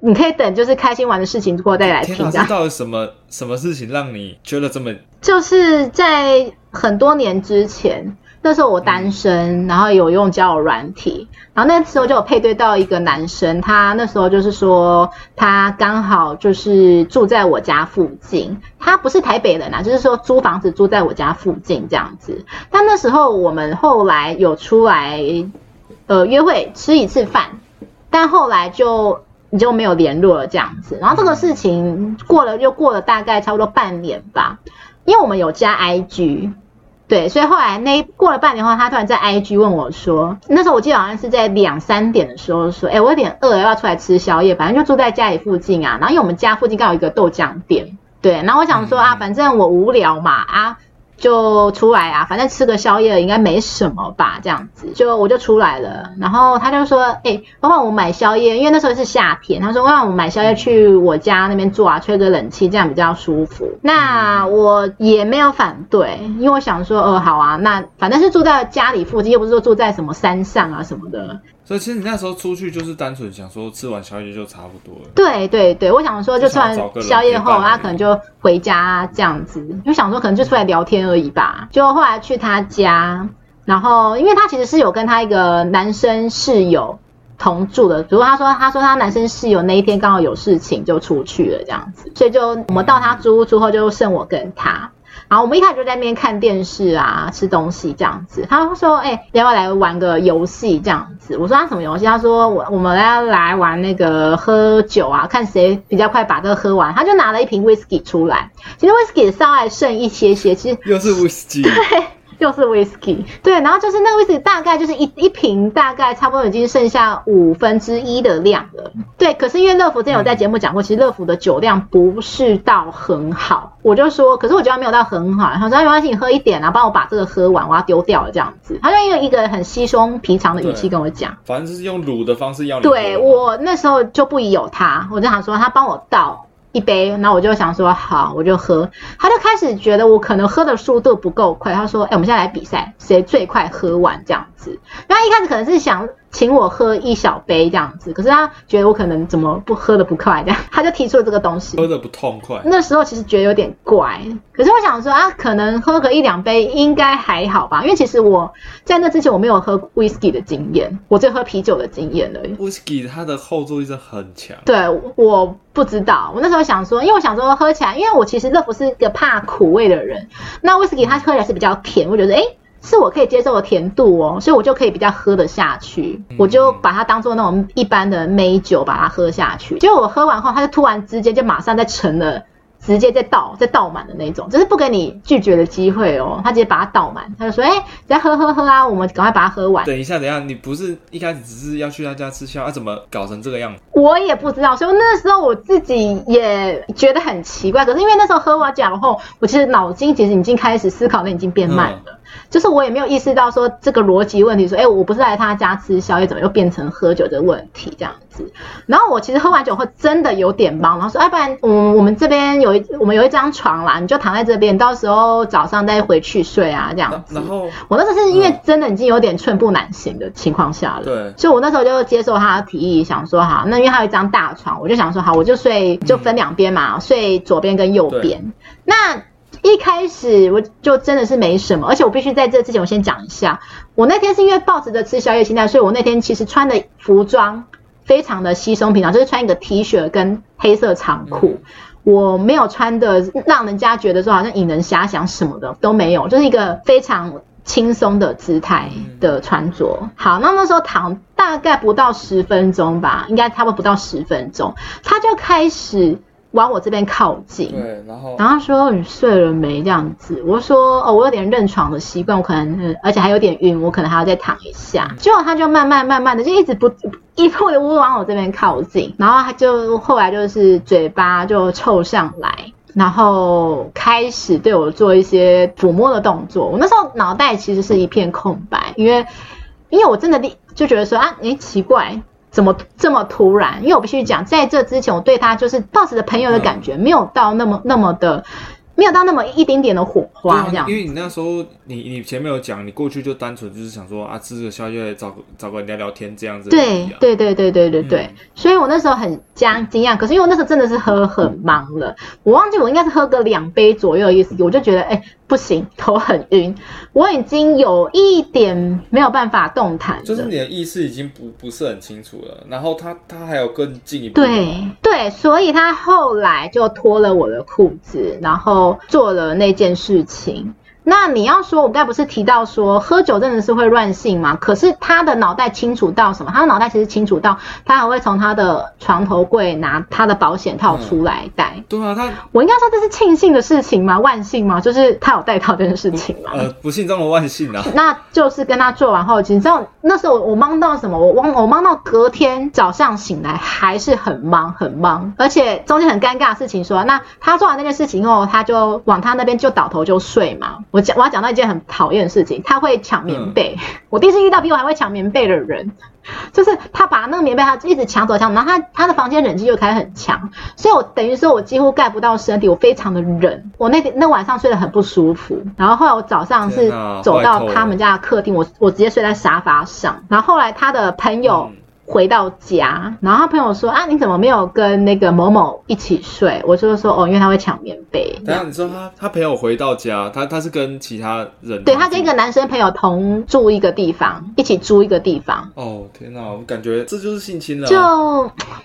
你可以等，就是开心完的事情过后再来听。天哪。到底什么什么事情让你觉得这么？就是在很多年之前。那时候我单身，然后有用交友软体，然后那时候就有配对到一个男生，他那时候就是说他刚好就是住在我家附近，他不是台北人啊，就是说租房子住在我家附近这样子。但那时候我们后来有出来呃约会吃一次饭，但后来就你就没有联络了这样子。然后这个事情过了又过了大概差不多半年吧，因为我们有加 IG。对，所以后来那过了半年后，他突然在 IG 问我说：“那时候我记得好像是在两三点的时候说，哎，我有点饿，要不要出来吃宵夜？反正就住在家里附近啊。然后因为我们家附近刚好有一个豆浆店，对，然后我想说啊，反正我无聊嘛啊。就出来啊，反正吃个宵夜应该没什么吧，这样子就我就出来了。然后他就说：“哎、欸，帮帮我买宵夜，因为那时候是夏天。”他说：“让我买宵夜去我家那边坐啊，吹个冷气，这样比较舒服。”那我也没有反对，因为我想说：“哦，好啊，那反正是住在家里附近，又不是说住在什么山上啊什么的。”所以其实你那时候出去就是单纯想说吃完宵夜就差不多了。对对对，我想说就吃完宵夜后，他可能就回家这样子，就想说可能就出来聊天而已吧。就后来去他家，然后因为他其实是有跟他一个男生室友同住的，只不过他说他说他男生室友那一天刚好有事情就出去了这样子，所以就我们到他租屋之后就剩我跟他。然后我们一开始就在那边看电视啊，吃东西这样子。他说：“哎、欸，要不要来玩个游戏这样子？”我说：“他什么游戏？”他说：“我我们要来玩那个喝酒啊，看谁比较快把这个喝完。”他就拿了一瓶威士忌出来，其实威士忌稍微剩一些些，其实又是威士忌。对。又是 whisky，对，然后就是那个 whisky 大概就是一一瓶，大概差不多已经剩下五分之一的量了。对，可是因为乐福之前有在节目讲过，其实乐福的酒量不是到很好，我就说，可是我觉得没有到很好。他说没关系，你喝一点啊，帮我把这个喝完，我要丢掉了这样子。他就用一个很稀松平常的语气跟我讲，反正就是用卤的方式要你。对，我那时候就不疑有他，我就想说他帮我倒。一杯，那我就想说好，我就喝。他就开始觉得我可能喝的速度不够快，他说：“哎，我们现在来比赛，谁最快喝完这样子。”那一开始可能是想。请我喝一小杯这样子，可是他觉得我可能怎么不喝的不快，这样 他就提出了这个东西，喝的不痛快。那时候其实觉得有点怪，可是我想说啊，可能喝个一两杯应该还好吧，因为其实我在那之前我没有喝 whisky 的经验，我只有喝啤酒的经验而已。whisky 它的后坐力是很强。对，我不知道，我那时候想说，因为我想说喝起来，因为我其实乐福是一个怕苦味的人，那 whisky 它喝起来是比较甜，我觉得诶是我可以接受的甜度哦，所以我就可以比较喝得下去，我就把它当做那种一般的美酒把它喝下去。结果我喝完后，它就突然之间就马上再沉了。直接再倒，再倒满的那种，就是不给你拒绝的机会哦。他直接把它倒满，他就说：“哎、欸，再喝喝喝啊，我们赶快把它喝完。”等一下，等一下，你不是一开始只是要去他家吃宵，啊，怎么搞成这个样子？我也不知道，所以那时候我自己也觉得很奇怪。可是因为那时候喝完酒后，我其实脑筋其实已经开始思考，那已经变慢了。嗯、就是我也没有意识到说这个逻辑问题，说：“哎、欸，我不是来他家吃宵夜，怎么又变成喝酒的问题？”这样子。然后我其实喝完酒后真的有点忙，然后说：“哎，不然，嗯，我们这边有一我们有一张。”床啦，你就躺在这边，到时候早上再回去睡啊，这样子。然后我那时候是因为真的已经有点寸步难行的情况下了，对，所以我那时候就接受他的提议，想说好，那因为他有一张大床，我就想说好，我就睡就分两边嘛，嗯、睡左边跟右边。那一开始我就真的是没什么，而且我必须在这之前我先讲一下，我那天是因为抱着吃宵夜心态，所以我那天其实穿的服装非常的稀松平常，就是穿一个 T 恤跟黑色长裤。嗯我没有穿的让人家觉得说好像引人遐想什么的都没有，就是一个非常轻松的姿态的穿着。好，那那时候躺大概不到十分钟吧，应该差不多不到十分钟，他就开始。往我这边靠近，对，然后，然后说你睡了没这样子？我说哦，我有点认床的习惯，我可能，而且还有点晕，我可能还要再躺一下。结果他就慢慢慢慢的就一直不一步一步往我这边靠近，然后他就后来就是嘴巴就凑上来，然后开始对我做一些抚摸的动作。我那时候脑袋其实是一片空白，因为因为我真的就觉得说啊，诶，奇怪。怎么这么突然？因为我必须讲，在这之前，我对他就是抱持着朋友的感觉，没有到那么那么的。没有到那么一丁点的火花这样，因为你那时候你你前面有讲，你过去就单纯就是想说啊，吃个宵夜，找个找个人聊聊天这样子。对对对对对对对，嗯、所以我那时候很惊惊讶，可是因为我那时候真的是喝很忙了，我忘记我应该是喝个两杯左右的意思，我就觉得哎不行，头很晕，我已经有一点没有办法动弹，就是你的意识已经不不是很清楚了。然后他他还有更进一步，对对，所以他后来就脱了我的裤子，然后。做了那件事情，那你要说，我刚才不是提到说喝酒真的是会乱性吗？可是他的脑袋清楚到什么？他的脑袋其实清楚到，他还会从他的床头柜拿他的保险套出来戴。嗯。对啊，他我应该说这是庆幸的事情吗？万幸吗？就是他有戴套这件事情吗？呃，不幸中的万幸啊。那就是跟他做完后，你知道那时候我忙到什么？我忙我忙到隔天早上醒来还是很忙很忙，而且中间很尴尬的事情说，那他做完那件事情后，他就往他那边就倒头就睡嘛。我讲，我要讲到一件很讨厌的事情，他会抢棉被。嗯、我第一次遇到比我还会抢棉被的人，就是他把那个棉被他一直抢走抢，然后他他的房间冷气就开始很强，所以我等于说我几乎盖不到身体，我非常的冷，我那那晚上睡得很不舒服。然后后来我早上是走到他们家的客厅，我我直接睡在沙发上。然后后来他的朋友。嗯回到家，然后他朋友说：“啊，你怎么没有跟那个某某一起睡？”我就说：“哦，因为他会抢棉被。”等下你说他他朋友回到家，他他是跟其他人？对，他跟一个男生朋友同住一个地方，一起租一个地方。哦天哪，我感觉这就是性侵了。就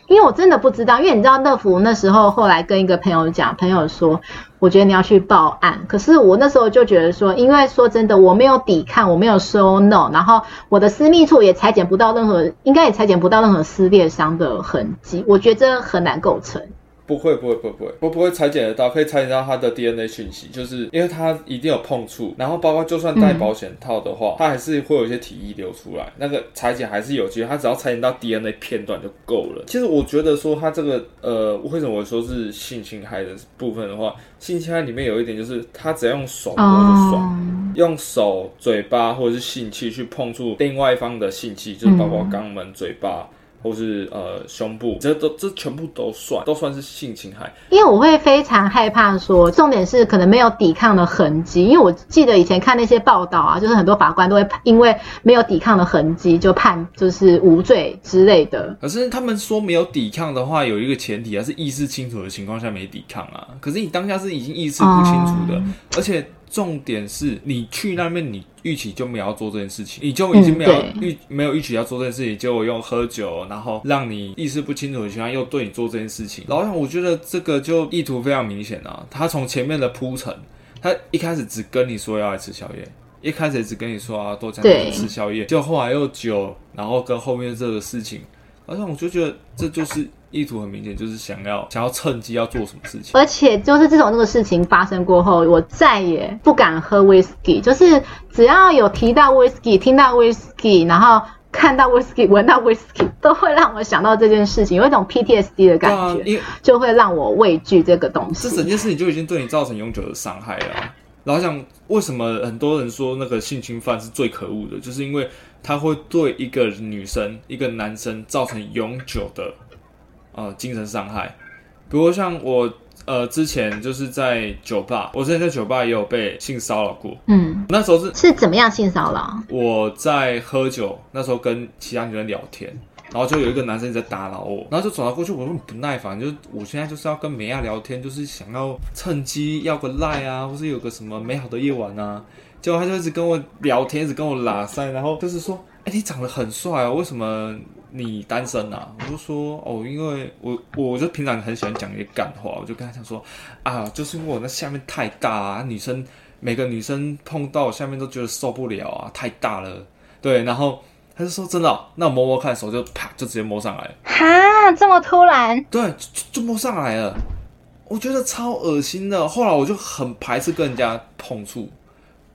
因为我真的不知道，因为你知道乐福那时候后来跟一个朋友讲，朋友说。我觉得你要去报案，可是我那时候就觉得说，因为说真的，我没有抵抗，我没有说 no，然后我的私密处也裁剪不到任何，应该也裁剪不到任何撕裂伤的痕迹，我觉得很难构成。不会不会不会不会，我不会裁剪得到，可以裁剪到他的 DNA 讯息，就是因为他一定有碰触，然后包括就算戴保险套的话，他、嗯、还是会有一些体液流出来，那个裁剪还是有机会，他只要裁剪到 DNA 片段就够了。其实我觉得说他这个呃，为什么我说是性侵害的部分的话，性侵害里面有一点就是他只要用手摸就爽，哦、用手、嘴巴或者是性器去碰触另外一方的性器，就是包括肛门、嘴巴。或是呃胸部，这都这全部都算，都算是性侵害。因为我会非常害怕说，重点是可能没有抵抗的痕迹。因为我记得以前看那些报道啊，就是很多法官都会因为没有抵抗的痕迹就判就是无罪之类的。可是他们说没有抵抗的话，有一个前提啊，是意识清楚的情况下没抵抗啊。可是你当下是已经意识不清楚的，嗯、而且。重点是你去那边，你预期就没有要做这件事情，你就已经没有预、嗯、没有预期要做这件事情，结果用喝酒，然后让你意识不清楚的情况又对你做这件事情。老实讲，我觉得这个就意图非常明显啊。他从前面的铺陈，他一开始只跟你说要来吃宵夜，一开始只跟你说啊多讲点吃宵夜，就后来又酒，然后跟后面这个事情，好像，我就觉得这就是。意图很明显，就是想要想要趁机要做什么事情，而且就是自从这个事情发生过后，我再也不敢喝 whisky，。就是只要有提到 whisky，，听到 whisky，，然后看到 whisky，，闻到 whisky，，都会让我想到这件事情，有一种 PTSD 的感觉，就会让我畏惧这个东西。这整件事情就已经对你造成永久的伤害了。然后想，为什么很多人说那个性侵犯是最可恶的，就是因为他会对一个女生、一个男生造成永久的。呃，精神伤害，比如像我，呃，之前就是在酒吧，我之前在酒吧也有被性骚扰过。嗯，那时候是是怎么样性骚扰？我在喝酒，那时候跟其他女人聊天，然后就有一个男生在打扰我，然后就走到过去，我很不耐烦，就我现在就是要跟美亚聊天，就是想要趁机要个赖啊，或是有个什么美好的夜晚啊，结果他就一直跟我聊天，一直跟我拉塞，然后就是说，哎、欸，你长得很帅啊，为什么？你单身啊？我就说哦，因为我我就平常很喜欢讲一些干话，我就跟他讲说啊，就是因为我那下面太大啊，女生每个女生碰到我下面都觉得受不了啊，太大了。对，然后他就说真的、哦，那我摸摸看，手就啪就直接摸上来了。哈，这么突然？对，就就摸上来了。我觉得超恶心的。后来我就很排斥跟人家碰触，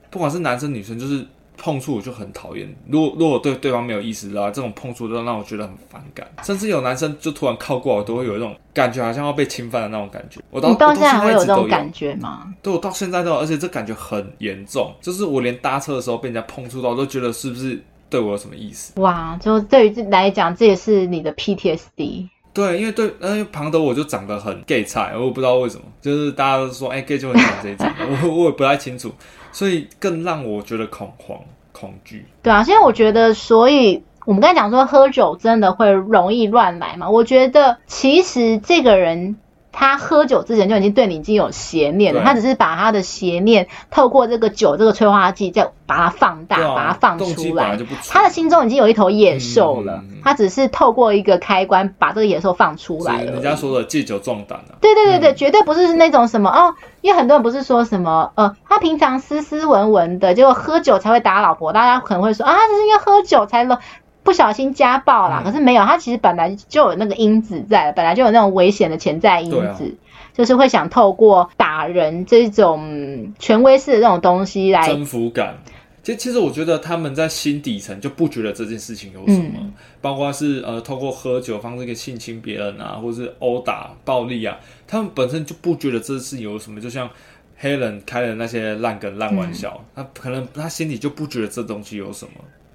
不管是男生女生，就是。碰触我就很讨厌，如果如果对对方没有意思的话，这种碰触都让我觉得很反感。甚至有男生就突然靠过来，我都会有一种感觉，好像要被侵犯的那种感觉。我到你到现在还会有这种感觉吗？对，我到现在都有，而且这感觉很严重，就是我连搭车的时候被人家碰触到，我都觉得是不是对我有什么意思？哇，就对于来讲，这也是你的 PTSD。对，因为对，因为庞德我就长得很 gay 菜，我也不知道为什么，就是大家都说，哎，gay 就会长这一种，我我也不太清楚。所以更让我觉得恐慌、恐惧。对啊，现在我觉得，所以我们刚才讲说喝酒真的会容易乱来嘛？我觉得其实这个人他喝酒之前就已经对你已经有邪念了，他只是把他的邪念透过这个酒这个催化剂再把它放大，啊把它放出来。他的心中已经有一头野兽了，嗯嗯嗯他只是透过一个开关把这个野兽放出来了。人家说的借酒壮胆啊。对对对对，嗯绝对不是那种什么哦，因为很多人不是说什么呃，他平常斯斯文文的，结果喝酒才会打老婆，大家可能会说啊，这是因为喝酒才了。不小心家暴啦，嗯可是没有，他其实本来就有那个因子在，本来就有那种危险的潜在因子，啊就是会想透过打人这种权威式的这种东西来征服感。其实，其实我觉得他们在心底层就不觉得这件事情有什么，嗯包括是呃，透过喝酒方式给性侵别人啊，或者是殴打、暴力啊，他们本身就不觉得这事有什么。就像黑人开的那些烂梗、烂玩笑，嗯他可能他心里就不觉得这东西有什么。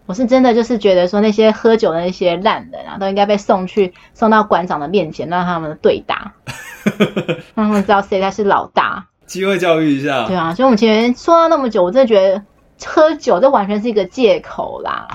我是真的就是觉得说那些喝酒的那些烂人啊，都应该被送去送到馆长的面前，让他们对打，让他们知道谁才是老大。机会教育一下，对啊，所以我们前面说到那么久，我真的觉得喝酒这完全是一个借口啦。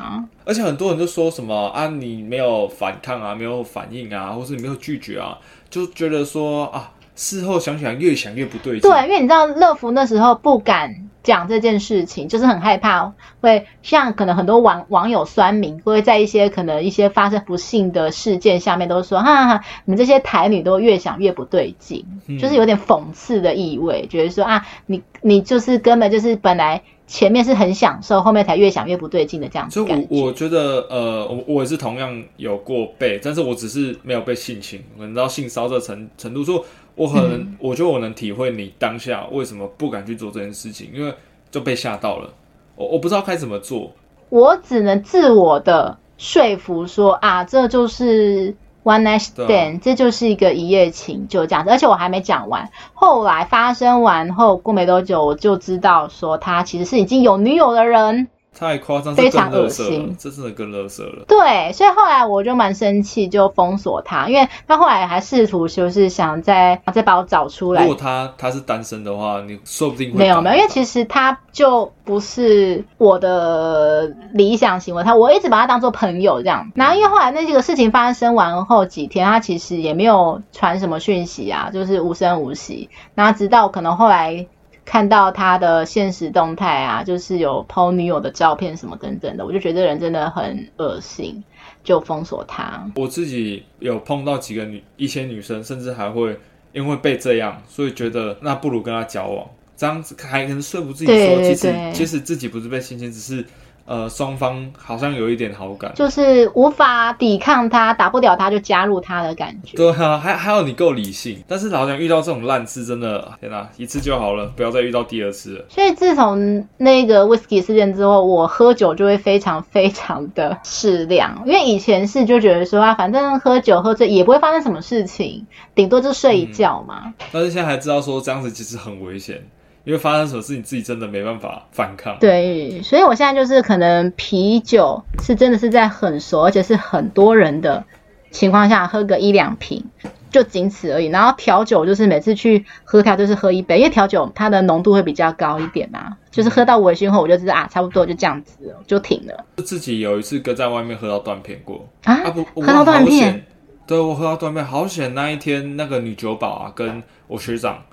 而且很多人都说什么啊，你没有反抗啊，没有反应啊，或是你没有拒绝啊，就觉得说啊，事后想起来越想越不对劲。对，因为你知道乐福那时候不敢讲这件事情，就是很害怕会像可能很多网网友酸民会在一些可能一些发生不幸的事件下面都说哈哈，你们这些台女都越想越不对劲，嗯就是有点讽刺的意味，觉得说啊，你你就是根本就是本来前面是很享受，后面才越想越不对劲的这样子所以。我，我觉得，呃，我我也是同样有过被，但是我只是没有被性侵，可能到性骚扰程程度，所以我可能，嗯我觉得我能体会你当下为什么不敢去做这件事情，因为就被吓到了，我我不知道该怎么做。我只能自我的说服说啊，这就是 one night 对 stand，、啊这就是一个一夜情，就这样子。而且我还没讲完，后来发生完后过没多久，我就知道说他其实是已经有女友的人。太夸张，非常恶心了，这真的更垃圾了。对，所以后来我就蛮生气，就封锁他，因为他后来还试图就是想再再把我找出来如果。他他是单身的话，你说不定会没有没有，因为其实他就不是我的理想行为，他我一直把他当做朋友这样。然后因为后来那几个事情发生完后几天，他其实也没有传什么讯息啊，就是无声无息。然后直到可能后来看到他的现实动态啊，就是有 PO 女友的照片什么等等的，我就觉得这人真的很恶心，就封锁他。我自己有碰到几个女一些女生，甚至还会因为被这样，所以觉得那不如跟他交往，这样子还能说服自己说，对对其实对其实自己不是被性侵，只是呃双方好像有一点好感。就是无法抵抗他，打不了他就加入他的感觉。对啊，还还有你够理性，但是老讲遇到这种烂事，真的天哪、一次就好了，不要再遇到第二次了。所以自从那个 whisky 事件之后，我喝酒就会非常非常的适量，因为以前是就觉得说啊，反正喝酒喝醉也不会发生什么事情，顶多就睡一觉嘛。但是现在还知道说这样子其实很危险，因为发生什么事你自己真的没办法反抗。对，所以我现在就是可能啤酒是真的是在很熟，而且是很多人的情况下喝个一两瓶。就仅此而已，然后调酒就是每次去喝调就是喝一杯，因为调酒它的浓度会比较高一点嘛，就是喝到微醺后我就知道啊，差不多就这样子了，就停了自己有一次跟在外面喝到断片过啊啊不，喝到断片对我喝到断片，好险！那一天那个女酒保啊，跟我学长，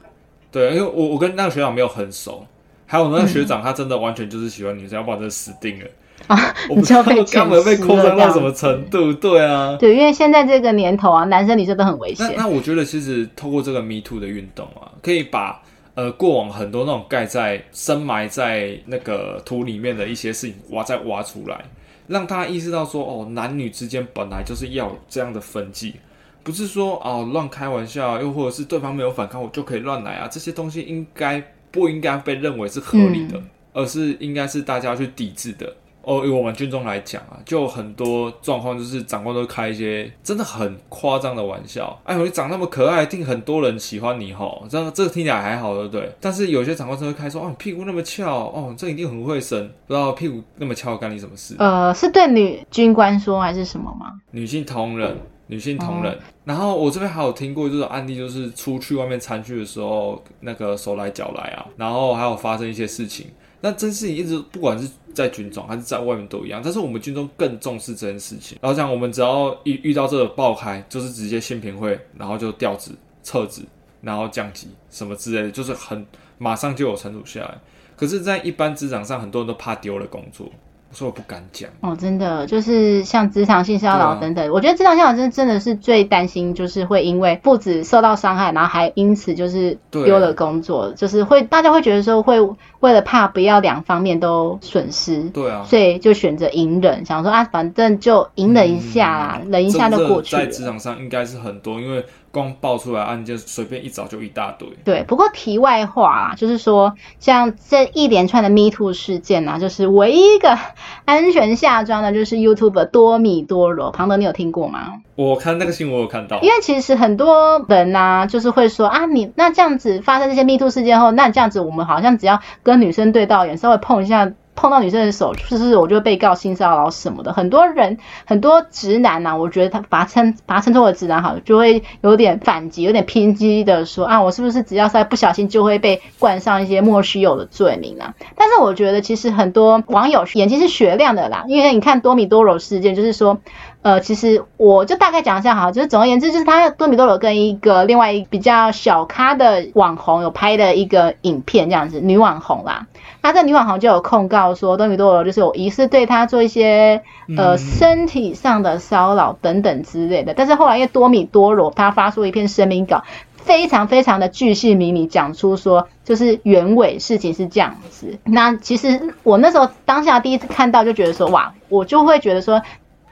对，因为我我跟那个学长没有很熟，还有那个学长他真的完全就是喜欢女生，要不然真的死定了。啊，我不知道被他们被捡扩张到什么程度，对啊。对，因为现在这个年头啊，男生女生都很危险。那那我觉得其实透过这个 Me Too 的运动啊，可以把呃过往很多那种盖在深埋在那个土里面的一些事情挖再挖出来，让大家意识到说哦，男女之间本来就是要有这样的分际，不是说哦乱开玩笑，又或者是对方没有反抗我就可以乱来啊，这些东西应该不应该被认为是合理的，嗯而是应该是大家去抵制的。哦，以我们军中来讲啊，就很多状况，就是长官都开一些真的很夸张的玩笑。哎呦，你长那么可爱，一定很多人喜欢你吼。这样这个听起来还好，对不对？但是有些长官就会开说，哦，你屁股那么翘，哦，这一定很会生。不知道屁股那么翘干你什么事？呃，是对女军官说还是什么吗？女性同仁，女性同仁。然后我这边还有听过，这种案例，就是出去外面参叙的时候，那个手来脚来啊，然后还有发生一些事情。那这事情一直不管是在军中还是在外面都一样，但是我们军中更重视这件事情。然后讲我们只要一遇到这个爆开，就是直接宪评会，然后就调职、撤职，然后降级什么之类的，就是很马上就有惩处下来。可是，在一般职场上，很多人都怕丢了工作。我说我不敢讲哦，真的就是像职场性骚扰等等，啊、我觉得职场性骚扰真真的是最担心，就是会因为不止受到伤害，然后还因此就是丢了工作，就是会大家会觉得说会为了怕不要两方面都损失，对啊，所以就选择隐忍，想说啊，反正就隐忍一下啦，嗯、忍一下就过去了。在职场上应该是很多，因为。光爆出来案件，随便一找就一大堆。对，不过题外话啊，就是说，像这一连串的 Me Too 事件啊，就是唯一一个安全下装的，就是 YouTuber 多米多罗。庞德，你有听过吗？我看那个新闻，我有看到。因为其实很多人啊，就是会说啊，你那这样子发生这些 Me Too 事件后，那这样子我们好像只要跟女生对到眼，稍微碰一下。碰到女生的手，是不是我就被告性骚扰什么的？很多人，很多直男呐、啊，我觉得他把他称把他称作为直男好，就会有点反击，有点偏激的说啊，我是不是只要在不小心就会被冠上一些莫须有的罪名啊？但是我觉得其实很多网友眼睛是雪亮的啦，因为你看多米多罗事件，就是说。呃，其实我就大概讲一下哈，就是总而言之，就是他多米多罗跟一个另外一个比较小咖的网红有拍的一个影片，这样子女网红啦。那这女网红就有控告说多米多罗就是有疑似对他做一些呃身体上的骚扰等等之类的。但是后来因为多米多罗他发出一篇声明稿，非常非常的巨细靡遗讲出说，就是原委事情是这样子。那其实我那时候当下第一次看到就觉得说，哇，我就会觉得说。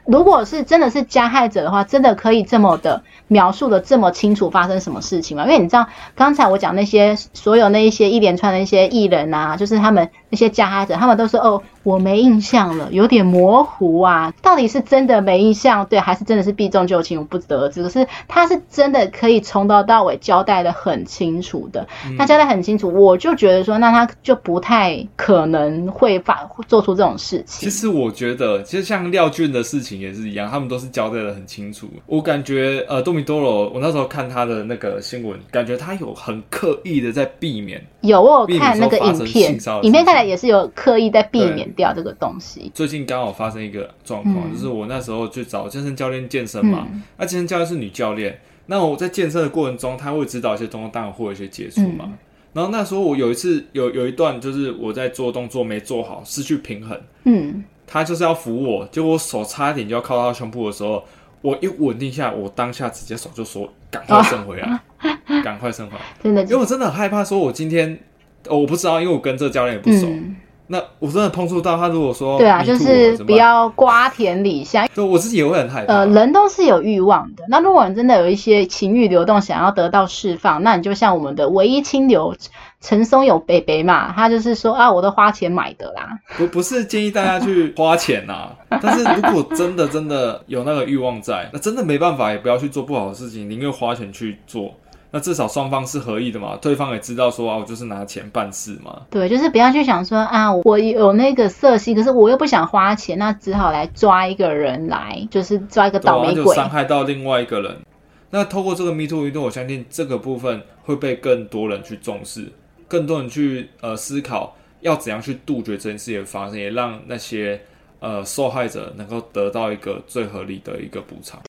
如果是真的是加害者的话，真的可以这么的描述的这么清楚发生什么事情吗？因为你知道，刚才我讲那些所有那一些一连串的一些艺人啊，就是他们那些加害者，他们都说哦，我没印象了，有点模糊啊，到底是真的没印象，对，还是真的是避重就轻，我不得而知。可是他是真的可以从头到尾交代的很清楚的，他交代很清楚，我就觉得说，那他就不太可能会发做出这种事情。其实我觉得，其实像廖俊的事情。也是一样，他们都是交代的很清楚。我感觉，呃，多米多罗，我那时候看他的那个新闻，感觉他有很刻意的在避免。有，我有看那个影片，影片看来也是有刻意在避免掉这个东西。最近刚好发生一个状况，嗯、就是我那时候去找健身教练健身嘛，嗯、那健身教练是女教练，那我在健身的过程中，她会指导一些动作，当然会有一些接触嘛。嗯、然后那时候我有一次有有一段，就是我在做动作没做好，失去平衡。嗯。他就是要扶我，结果我手差一点就要靠到他胸部的时候，我一稳定下，我当下直接手就说：“赶快伸回来，赶、哦、快伸回来。”真的，因为我真的很害怕，说我今天、哦、我不知道，因为我跟这个教练也不熟，嗯、那我真的碰触到他，如果说对啊，就是不要瓜田李下，对，我自己也会很害怕。呃，人都是有欲望的，那如果你真的有一些情欲流动，想要得到释放，那你就像我们的唯一清流。陈松勇北北嘛，他就是说啊，我都花钱买的啦。不不是建议大家去花钱呐、啊，但是如果真的真的有那个欲望在，那真的没办法，也不要去做不好的事情，宁愿花钱去做。那至少双方是合意的嘛，对方也知道说啊，我就是拿钱办事嘛。对，就是不要去想说啊，我有那个色系，可是我又不想花钱，那只好来抓一个人来，就是抓一个倒霉鬼，伤害到另外一个人。那透过这个 Me Too 运动，我相信这个部分会被更多人去重视。更多人去呃思考要怎样去杜绝这件事情的发生，也让那些呃受害者能够得到一个最合理的一个补偿。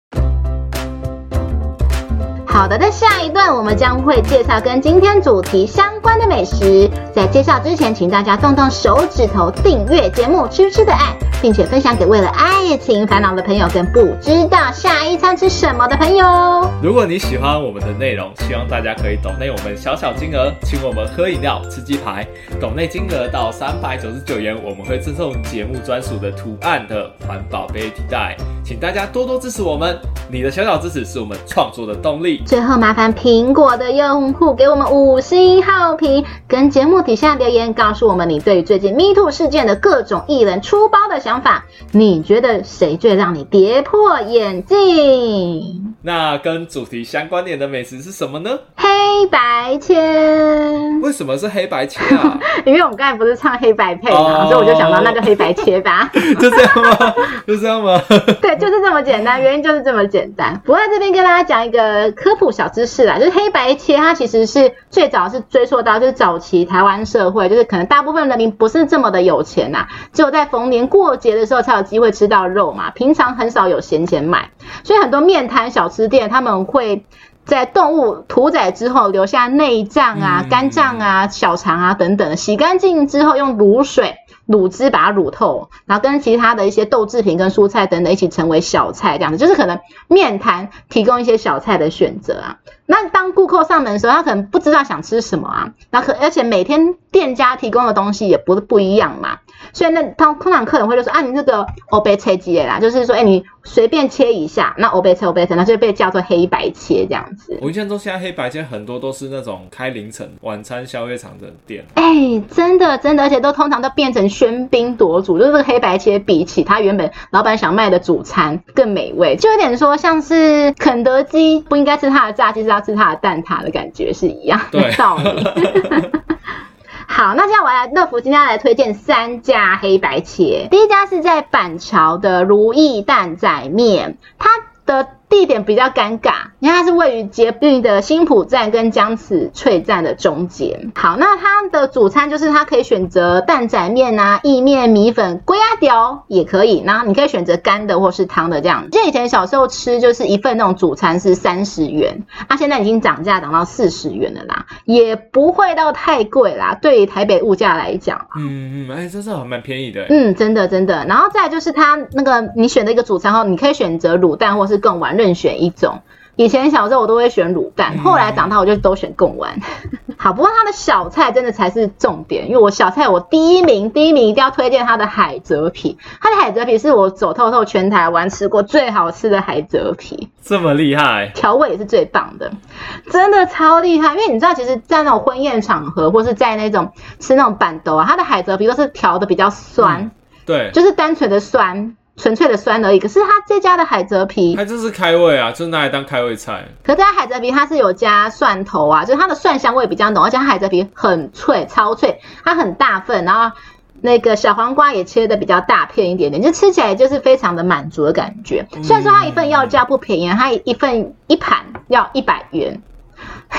好的，在下一段我们将会介绍跟今天主题相关的美食。在介绍之前，请大家动动手指头订阅节目《吃吃的爱》，并且分享给为了爱情烦恼的朋友，跟不知道下一餐吃什么的朋友。如果你喜欢我们的内容，希望大家可以抖内我们小小金额，请我们喝饮料、吃鸡排。抖内金额到三百九十九元，我们会赠送节目专属的图案的环保杯提袋。请大家多多支持我们，你的小小支持是我们创作的动力。最后，麻烦苹果的用户给我们五星好评，跟节目底下留言，告诉我们你对于最近 Me Too 事件的各种艺人出包的想法。你觉得谁最让你跌破眼镜？那跟主题相关联的美食是什么呢？黑白切。为什么是黑白切啊？因为我们刚才不是唱黑白配嘛，所以我就想到那就黑白切吧。就这样吗？就这样吗？对，就是这么简单，原因就是这么简单。不过在这边跟大家讲一个科普小知识啦，就是黑白切，它其实是最早是追溯到就是早期台湾社会，就是可能大部分人民不是这么的有钱呐，只有在逢年过节的时候才有机会吃到肉嘛，平常很少有闲钱买，所以很多面摊小吃店他们会。在动物屠宰之后留下内脏啊、肝脏啊、小肠啊等等，洗干净之后用卤水。卤汁把它卤透，然后跟其他的一些豆制品跟蔬菜等等一起成为小菜，这样子就是可能面摊提供一些小菜的选择啊。那当顾客上门的时候，他可能不知道想吃什么啊，那可而且每天店家提供的东西也不不一样嘛，所以那他通常客人会就说啊，你这个欧贝切鸡啦，就是说哎你随便切一下，那欧贝切欧贝切，那就被叫做黑白切这样子。我印象中现在黑白切很多都是那种开凌晨晚餐宵夜场的店，哎、欸，真的真的，而且都通常都变成喧宾夺主，就是这个黑白切比起他原本老板想卖的主餐更美味，就有点说像是肯德基不应该吃他的炸鸡，是要吃他的蛋挞的感觉是一样的道理。好，那现在我来乐福今天来推荐三家黑白切，第一家是在板桥的如意蛋仔面，它的。地点比较尴尬，因为它是位于捷运的新浦站跟江子翠站的中间。好，那它的主餐就是它可以选择蛋仔面啊、意面、米粉、龟鸭条也可以。然后你可以选择干的或是汤的这样。记得以前小时候吃就是一份那种主餐是三十元，那、啊、现在已经涨价涨到四十元了啦，也不会到太贵啦。对于台北物价来讲，嗯嗯，哎、欸，这是还蛮便宜的。嗯，真的真的。然后再来就是它那个你选的一个主餐后，你可以选择卤蛋或是贡丸。任选一种，以前小时候我都会选卤蛋，后来长大我就都选贡丸。好，不过它的小菜真的才是重点，因为我小菜我第一名，第一名一定要推荐它的海蜇皮，它的海蜇皮是我走透透全台湾吃过最好吃的海蜇皮，这么厉害，调味也是最棒的，真的超厉害。因为你知道，其实，在那种婚宴场合，或是在那种吃那种板豆啊，它的海蜇皮都是调的比较酸，嗯，对，就是单纯的酸。纯粹的酸而已，可是他这家的海蜇皮，它就是开胃啊，就是拿来当开胃菜。可是这家海蜇皮它是有加蒜头啊，就是它的蒜香味比较浓，而且它海蜇皮很脆，超脆，它很大份，然后那个小黄瓜也切的比较大片一点点，就吃起来就是非常的满足的感觉。虽然说它一份要价不便宜，它一份一盘要一百元。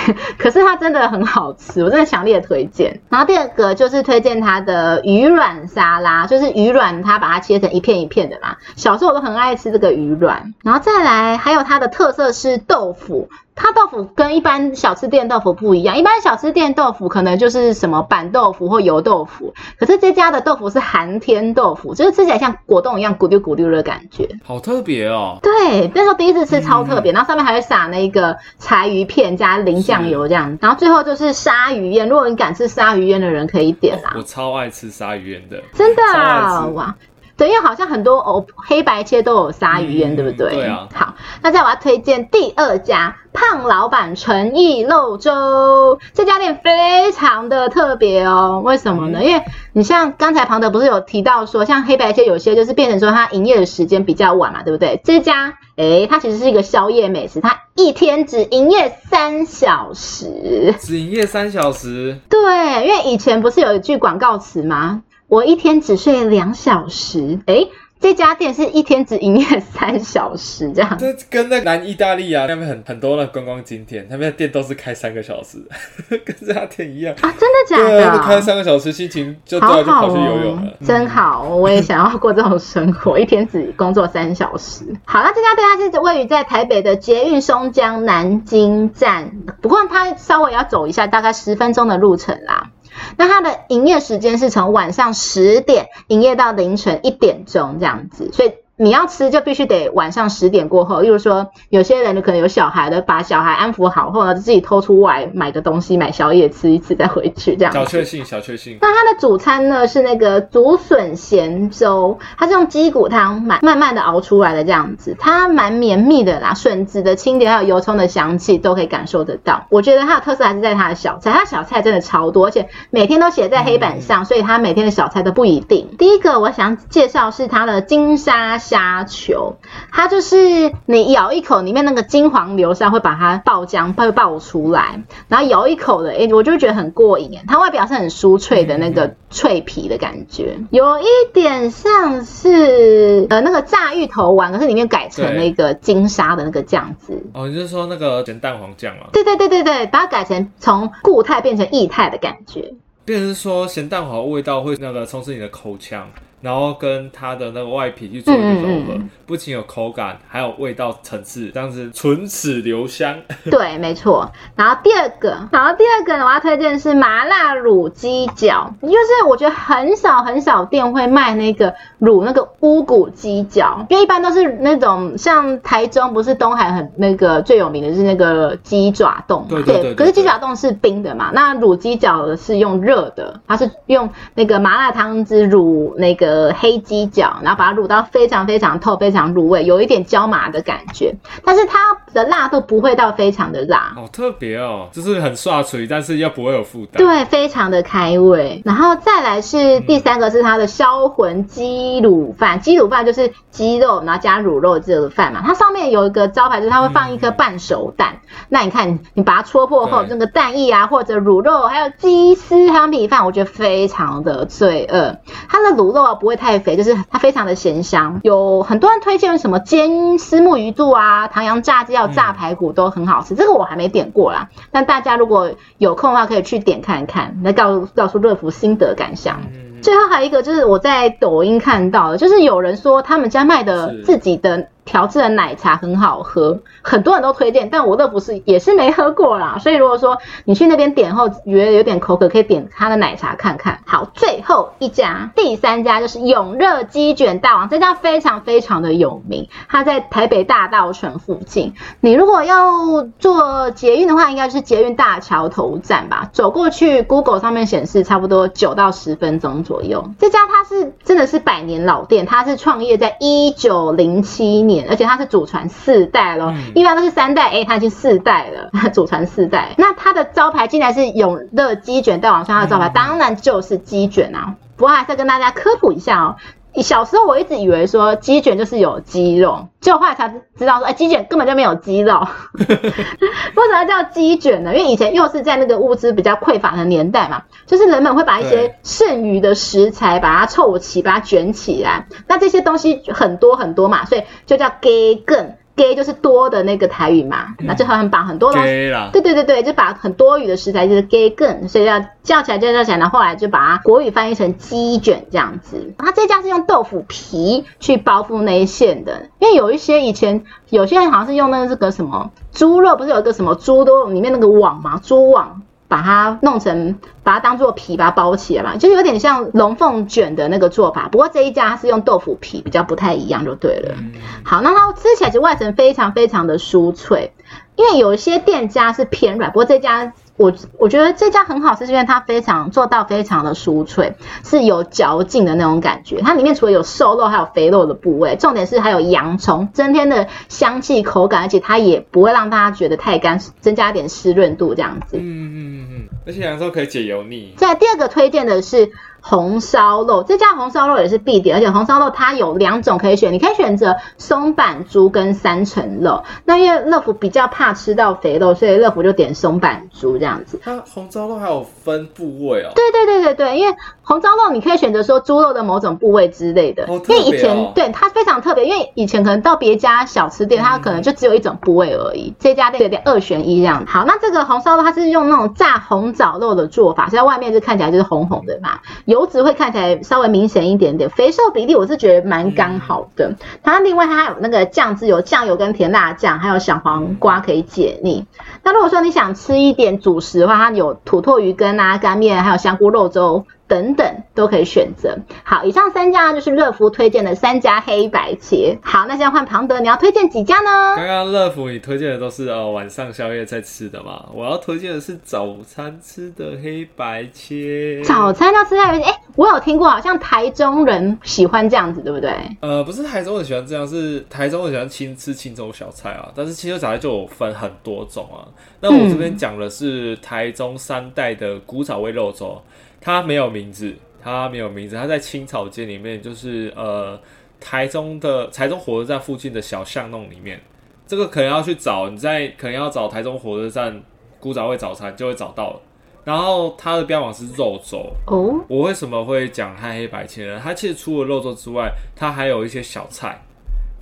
可是它真的很好吃，我真的强烈推荐。然后第二个就是推荐它的鱼卵沙拉，就是鱼卵，它把它切成一片一片的嘛。小时候我都很爱吃这个鱼卵。然后再来，还有它的特色是豆腐。它豆腐跟一般小吃店豆腐不一样，一般小吃店豆腐可能就是什么板豆腐或油豆腐，可是这家的豆腐是寒天豆腐，就是吃起来像果冻一样咕溜咕溜的感觉，好特别哦。对，那时候第一次吃超特别，嗯、然后上面还会撒那个柴鱼片加淋酱油这样，然后最后就是鲨鱼烟，如果你敢吃鲨鱼烟的人可以点啦。哦、我超爱吃鲨鱼烟的，真的啊，哇。对，因为好像很多哦，黑白切都有鲨鱼烟，嗯、对不对？对啊。好，那再我要推荐第二家胖老板诚意肉粥，这家店非常的特别哦。为什么呢？嗯、因为你像刚才庞德不是有提到说，像黑白切有些就是变成说它营业的时间比较晚嘛，对不对？这家诶，它其实是一个宵夜美食，它一天只营业三小时，只营业三小时。对，因为以前不是有一句广告词吗？我一天只睡两小时，诶，这家店是一天只营业三小时，这样。这跟那南意大利啊，那边很很多的观光景点，他们的店都是开三个小时，跟这家店一样啊？真的假的？对啊，开三个小时，心情就对啊，就跑去游泳了。哦，真好，我也想要过这种生活，一天只工作三小时。好，那这家店它是位于在台北的捷运松江南京站，不过它稍微要走一下，大概十分钟的路程啦。那它的营业时间是从晚上十点营业到凌晨一点钟这样子，所以。你要吃就必须得晚上十点过后，例如说有些人可能有小孩的，把小孩安抚好后呢，自己偷出外买个东西，买宵夜吃一次再回去这样。小确幸，小确幸。那它的主餐呢是那个竹笋咸粥，它是用鸡骨汤慢慢慢的熬出来的这样子，它蛮绵密的啦，笋子的清甜还有油葱的香气都可以感受得到。我觉得它的特色还是在它的小菜，它小菜真的超多，而且每天都写在黑板上，嗯、所以它每天的小菜都不一定。第一个我想介绍是它的金沙。虾球，它就是你咬一口，里面那个金黄流沙会把它爆浆，会爆出来，然后咬一口的，哎、欸，我就觉得很过瘾。它外表是很酥脆的那个脆皮的感觉，有一点像是呃那个炸芋头丸，可是里面改成那个金沙的那个酱汁。哦，你就是说那个咸蛋黄酱吗？对对对对对，把它改成从固态变成液态的感觉。变成说咸蛋黄味道会那个充斥你的口腔。然后跟它的那个外皮去做一个融合，嗯嗯不仅有口感，还有味道层次，这样子唇齿留香。对，没错。然后第二个，然后第二个呢，我要推荐是麻辣卤鸡脚，就是我觉得很少很少店会卖那个卤那个乌骨鸡脚，因为一般都是那种像台中不是东海很那个最有名的是那个鸡爪冻，对对对，对，对，可是鸡爪冻是冰的嘛，那卤鸡脚是用热的，它是用那个麻辣汤汁卤那个黑鸡脚，然后把它卤到非常非常透，非常入味，有一点椒麻的感觉，但是它的辣度不会到非常的辣，好特别哦，就是很刷嘴，但是又不会有负担，对，非常的开胃。然后再来是第三个是它的销魂鸡卤饭，鸡卤饭就是鸡肉然后加卤肉这个饭嘛，它上面有一个招牌就是它会放一颗半熟蛋，嗯、那你看你把它戳破后，那个蛋液啊或者卤肉还有鸡丝还有米饭，我觉得非常的罪恶。它的卤肉啊不会太肥，就是它非常的咸香，有很多人推荐什么煎丝木鱼肚啊、唐扬炸鸡、要炸排骨都很好吃，嗯、这个我还没点过啦。但大家如果有空的话，可以去点看看，来告告诉乐福心得感想。嗯、最后还有一个就是我在抖音看到的，就是有人说他们家卖的自己的。调制的奶茶很好喝，很多人都推荐，但我乐芙是也是没喝过啦。所以如果说你去那边点后觉得有点口渴，可以点他的奶茶看看。好，最后一家，第三家就是永乐鸡卷大王，这家非常非常的有名，它在台北大道城附近。你如果要坐捷运的话，应该是捷运大桥头站吧，走过去，Google 上面显示差不多九到十分钟左右。这家它是真的是百年老店，它是创业在一九零七年。而且它是祖传四代咯，嗯、一般都是三代，哎、欸，它已经四代了，祖传四代。那它的招牌竟然是永乐鸡卷在网上，它的招牌当然就是鸡卷啊。不过还是要跟大家科普一下哦。小时候我一直以为说鸡卷就是有鸡肉，结果后来才知道说，哎，鸡卷根本就没有鸡肉。为什么叫鸡卷呢？因为以前又是在那个物资比较匮乏的年代嘛，就是人们会把一些剩余的食材把它凑齐，把它卷起来。那这些东西很多很多嘛，所以就叫鸡梗。给就是多的那个台语嘛，那就很把很多东西，啦对对对对，就把很多余的食材就是 gay 更，所以要叫起来叫叫起来，然后后来就把它国语翻译成鸡卷这样子。它这家是用豆腐皮去包覆那一馅的，因为有一些以前有些人好像是用那个这个什么猪肉，不是有一个什么猪都里面那个网嘛，猪网。把它弄成，把它当做皮，把它包起来嘛，就是有点像龙凤卷的那个做法。不过这一家是用豆腐皮，比较不太一样，就对了。好，那它吃起来其实外层非常非常的酥脆，因为有一些店家是偏软，不过这家。我我觉得这家很好吃，是因为它非常做到非常的酥脆，是有嚼劲的那种感觉。它里面除了有瘦肉，还有肥肉的部位，重点是还有洋葱，增添的香气口感，而且它也不会让大家觉得太干，增加一点湿润度这样子。嗯嗯嗯嗯，而且洋葱可以解油腻。再来第二个推荐的是。红烧肉，这家红烧肉也是必点，而且红烧肉它有两种可以选，你可以选择松板猪跟三层肉。那因为乐福比较怕吃到肥肉，所以乐福就点松板猪这样子。它红烧肉还有分部位哦？对对对对对，因为红烧肉你可以选择说猪肉的某种部位之类的，哦、因为以前对它非常特别，因为以前可能到别家小吃店，它可能就只有一种部位而已，嗯、这家店有点二选一这样。好，那这个红烧肉它是用那种炸红枣肉的做法，所以外面就看起来就是红红的嘛。油脂会看起来稍微明显一点点，肥瘦比例我是觉得蛮刚好的。它另外它还有那个酱汁，有酱油跟甜辣酱，还有小黄瓜可以解腻。那如果说你想吃一点主食的话，它有土豆鱼羹啊、干面，还有香菇肉粥。等等都可以选择。好，以上三家就是乐福推荐的三家黑白切。好，那现在换庞德，你要推荐几家呢？刚刚乐福你推荐的都是呃晚上宵夜在吃的嘛，我要推荐的是早餐吃的黑白切。早餐要吃黑白切，哎、欸，我有听过，好像台中人喜欢这样子，对不对？呃，不是台中人喜欢这样，是台中人喜欢轻吃清粥小菜啊。但是清粥小菜就有分很多种啊。那我这边讲的是台中三代的古早味肉粥。它没有名字，他没有名字，他在青草街里面，就是呃台中的台中火车站附近的小巷弄里面，这个可能要去找，你在可能要找台中火车站古早味早餐就会找到了。然后它的标榜是肉粥哦，我为什么会讲它黑白切呢？它其实除了肉粥之外，它还有一些小菜。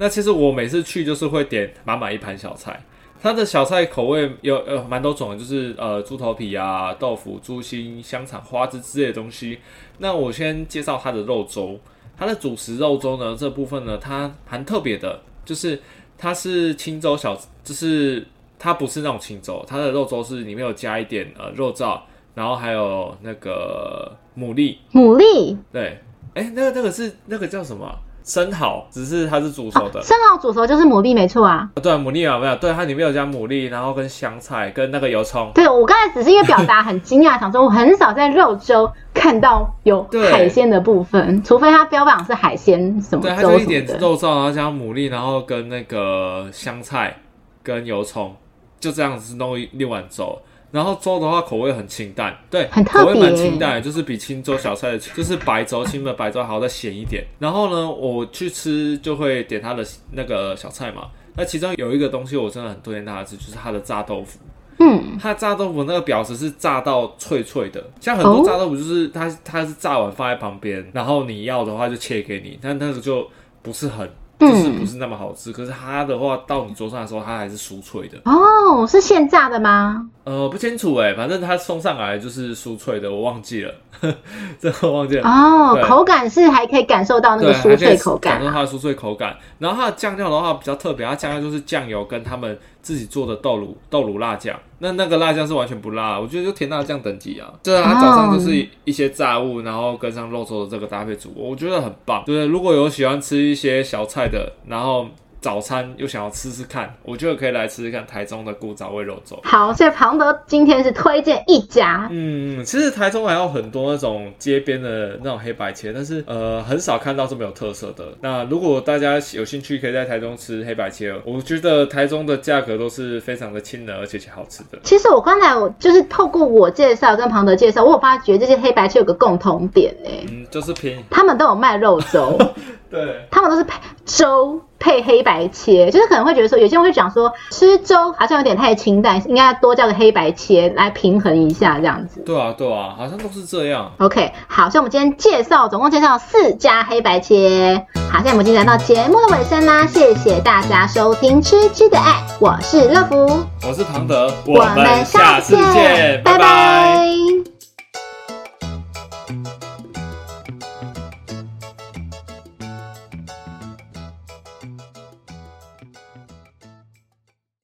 那其实我每次去就是会点满满一盘小菜。它的小菜口味有呃蛮多种的，就是呃猪头皮啊、豆腐、猪心、香肠、花枝之类的东西。那我先介绍它的肉粥，它的主食肉粥呢，这部分呢，它蛮特别的，就是它是清粥小，就是它不是那种清粥，它的肉粥是里面有加一点呃肉燥，然后还有那个牡蛎。牡蛎。对，哎、欸，那个那个是那个叫什么？生蚝，只是它是煮熟的。哦、生蚝煮熟就是牡蛎，没错啊。对，牡蛎有没有？对，它里面有加牡蛎，然后跟香菜，跟那个油葱。对，我刚才只是因为表达很惊讶，想说我很少在肉粥 看到有海鲜的部分，除非它标榜是海鲜什么。对，它就一点肉燥，然后加牡蛎，然后跟那个香菜跟油葱，就这样子弄一一碗粥。然后粥的话口味很清淡，对，很特别，口味蛮清淡，就是比清粥小菜的，就是白粥，清的白粥还要再咸一点。然后呢，我去吃就会点它的那个小菜嘛。那其中有一个东西我真的很推荐大家吃，就是它的炸豆腐。嗯，它炸豆腐那个表皮是炸到脆脆的，像很多炸豆腐就是它它是炸完放在旁边，然后你要的话就切给你，但那个就不是很。就是不是那么好吃，嗯、可是它的话到你桌上的时候，它还是酥脆的。哦，是现炸的吗？呃，不清楚哎，反正它送上来就是酥脆的，我忘记了，这个忘记了。哦，口感是还可以感受到那个酥脆口感，啊，感受它的酥脆口感。然后它的酱料的话比较特别，它酱料就是酱油跟他们自己做的豆乳豆乳辣酱。那那个辣酱是完全不辣，我觉得就甜辣酱等级啊。对啊，它早上就是一些炸物，然后跟上肉粥的这个搭配组，我觉得很棒。对，如果有喜欢吃一些小菜的，然后。早餐又想要吃吃看，我觉得可以来吃吃看台中的古早味肉粥。好，所以庞德今天是推荐一家。嗯，其实台中还有很多那种街边的那种黑白切，但是呃很少看到这么有特色的。那如果大家有兴趣，可以在台中吃黑白切。我觉得台中的价格都是非常的亲民，而且且好吃的。其实我刚才我就是透过我介绍跟庞德介绍，我有发觉这些黑白切有个共同点呢、欸，嗯，就是便宜。他们都有卖肉粥，对，他们都是配粥。配黑白切，就是可能会觉得说，有些人会讲说，吃粥好像有点太清淡，应该多叫个黑白切来平衡一下这样子。对啊，对啊，好像都是这样。OK，好，所以我们今天介绍，总共介绍四家黑白切。好，现在我们已经来到节目的尾声啦，谢谢大家收听《吃吃的爱》，我是乐福，我是庞德，我们下次见，拜拜。拜拜。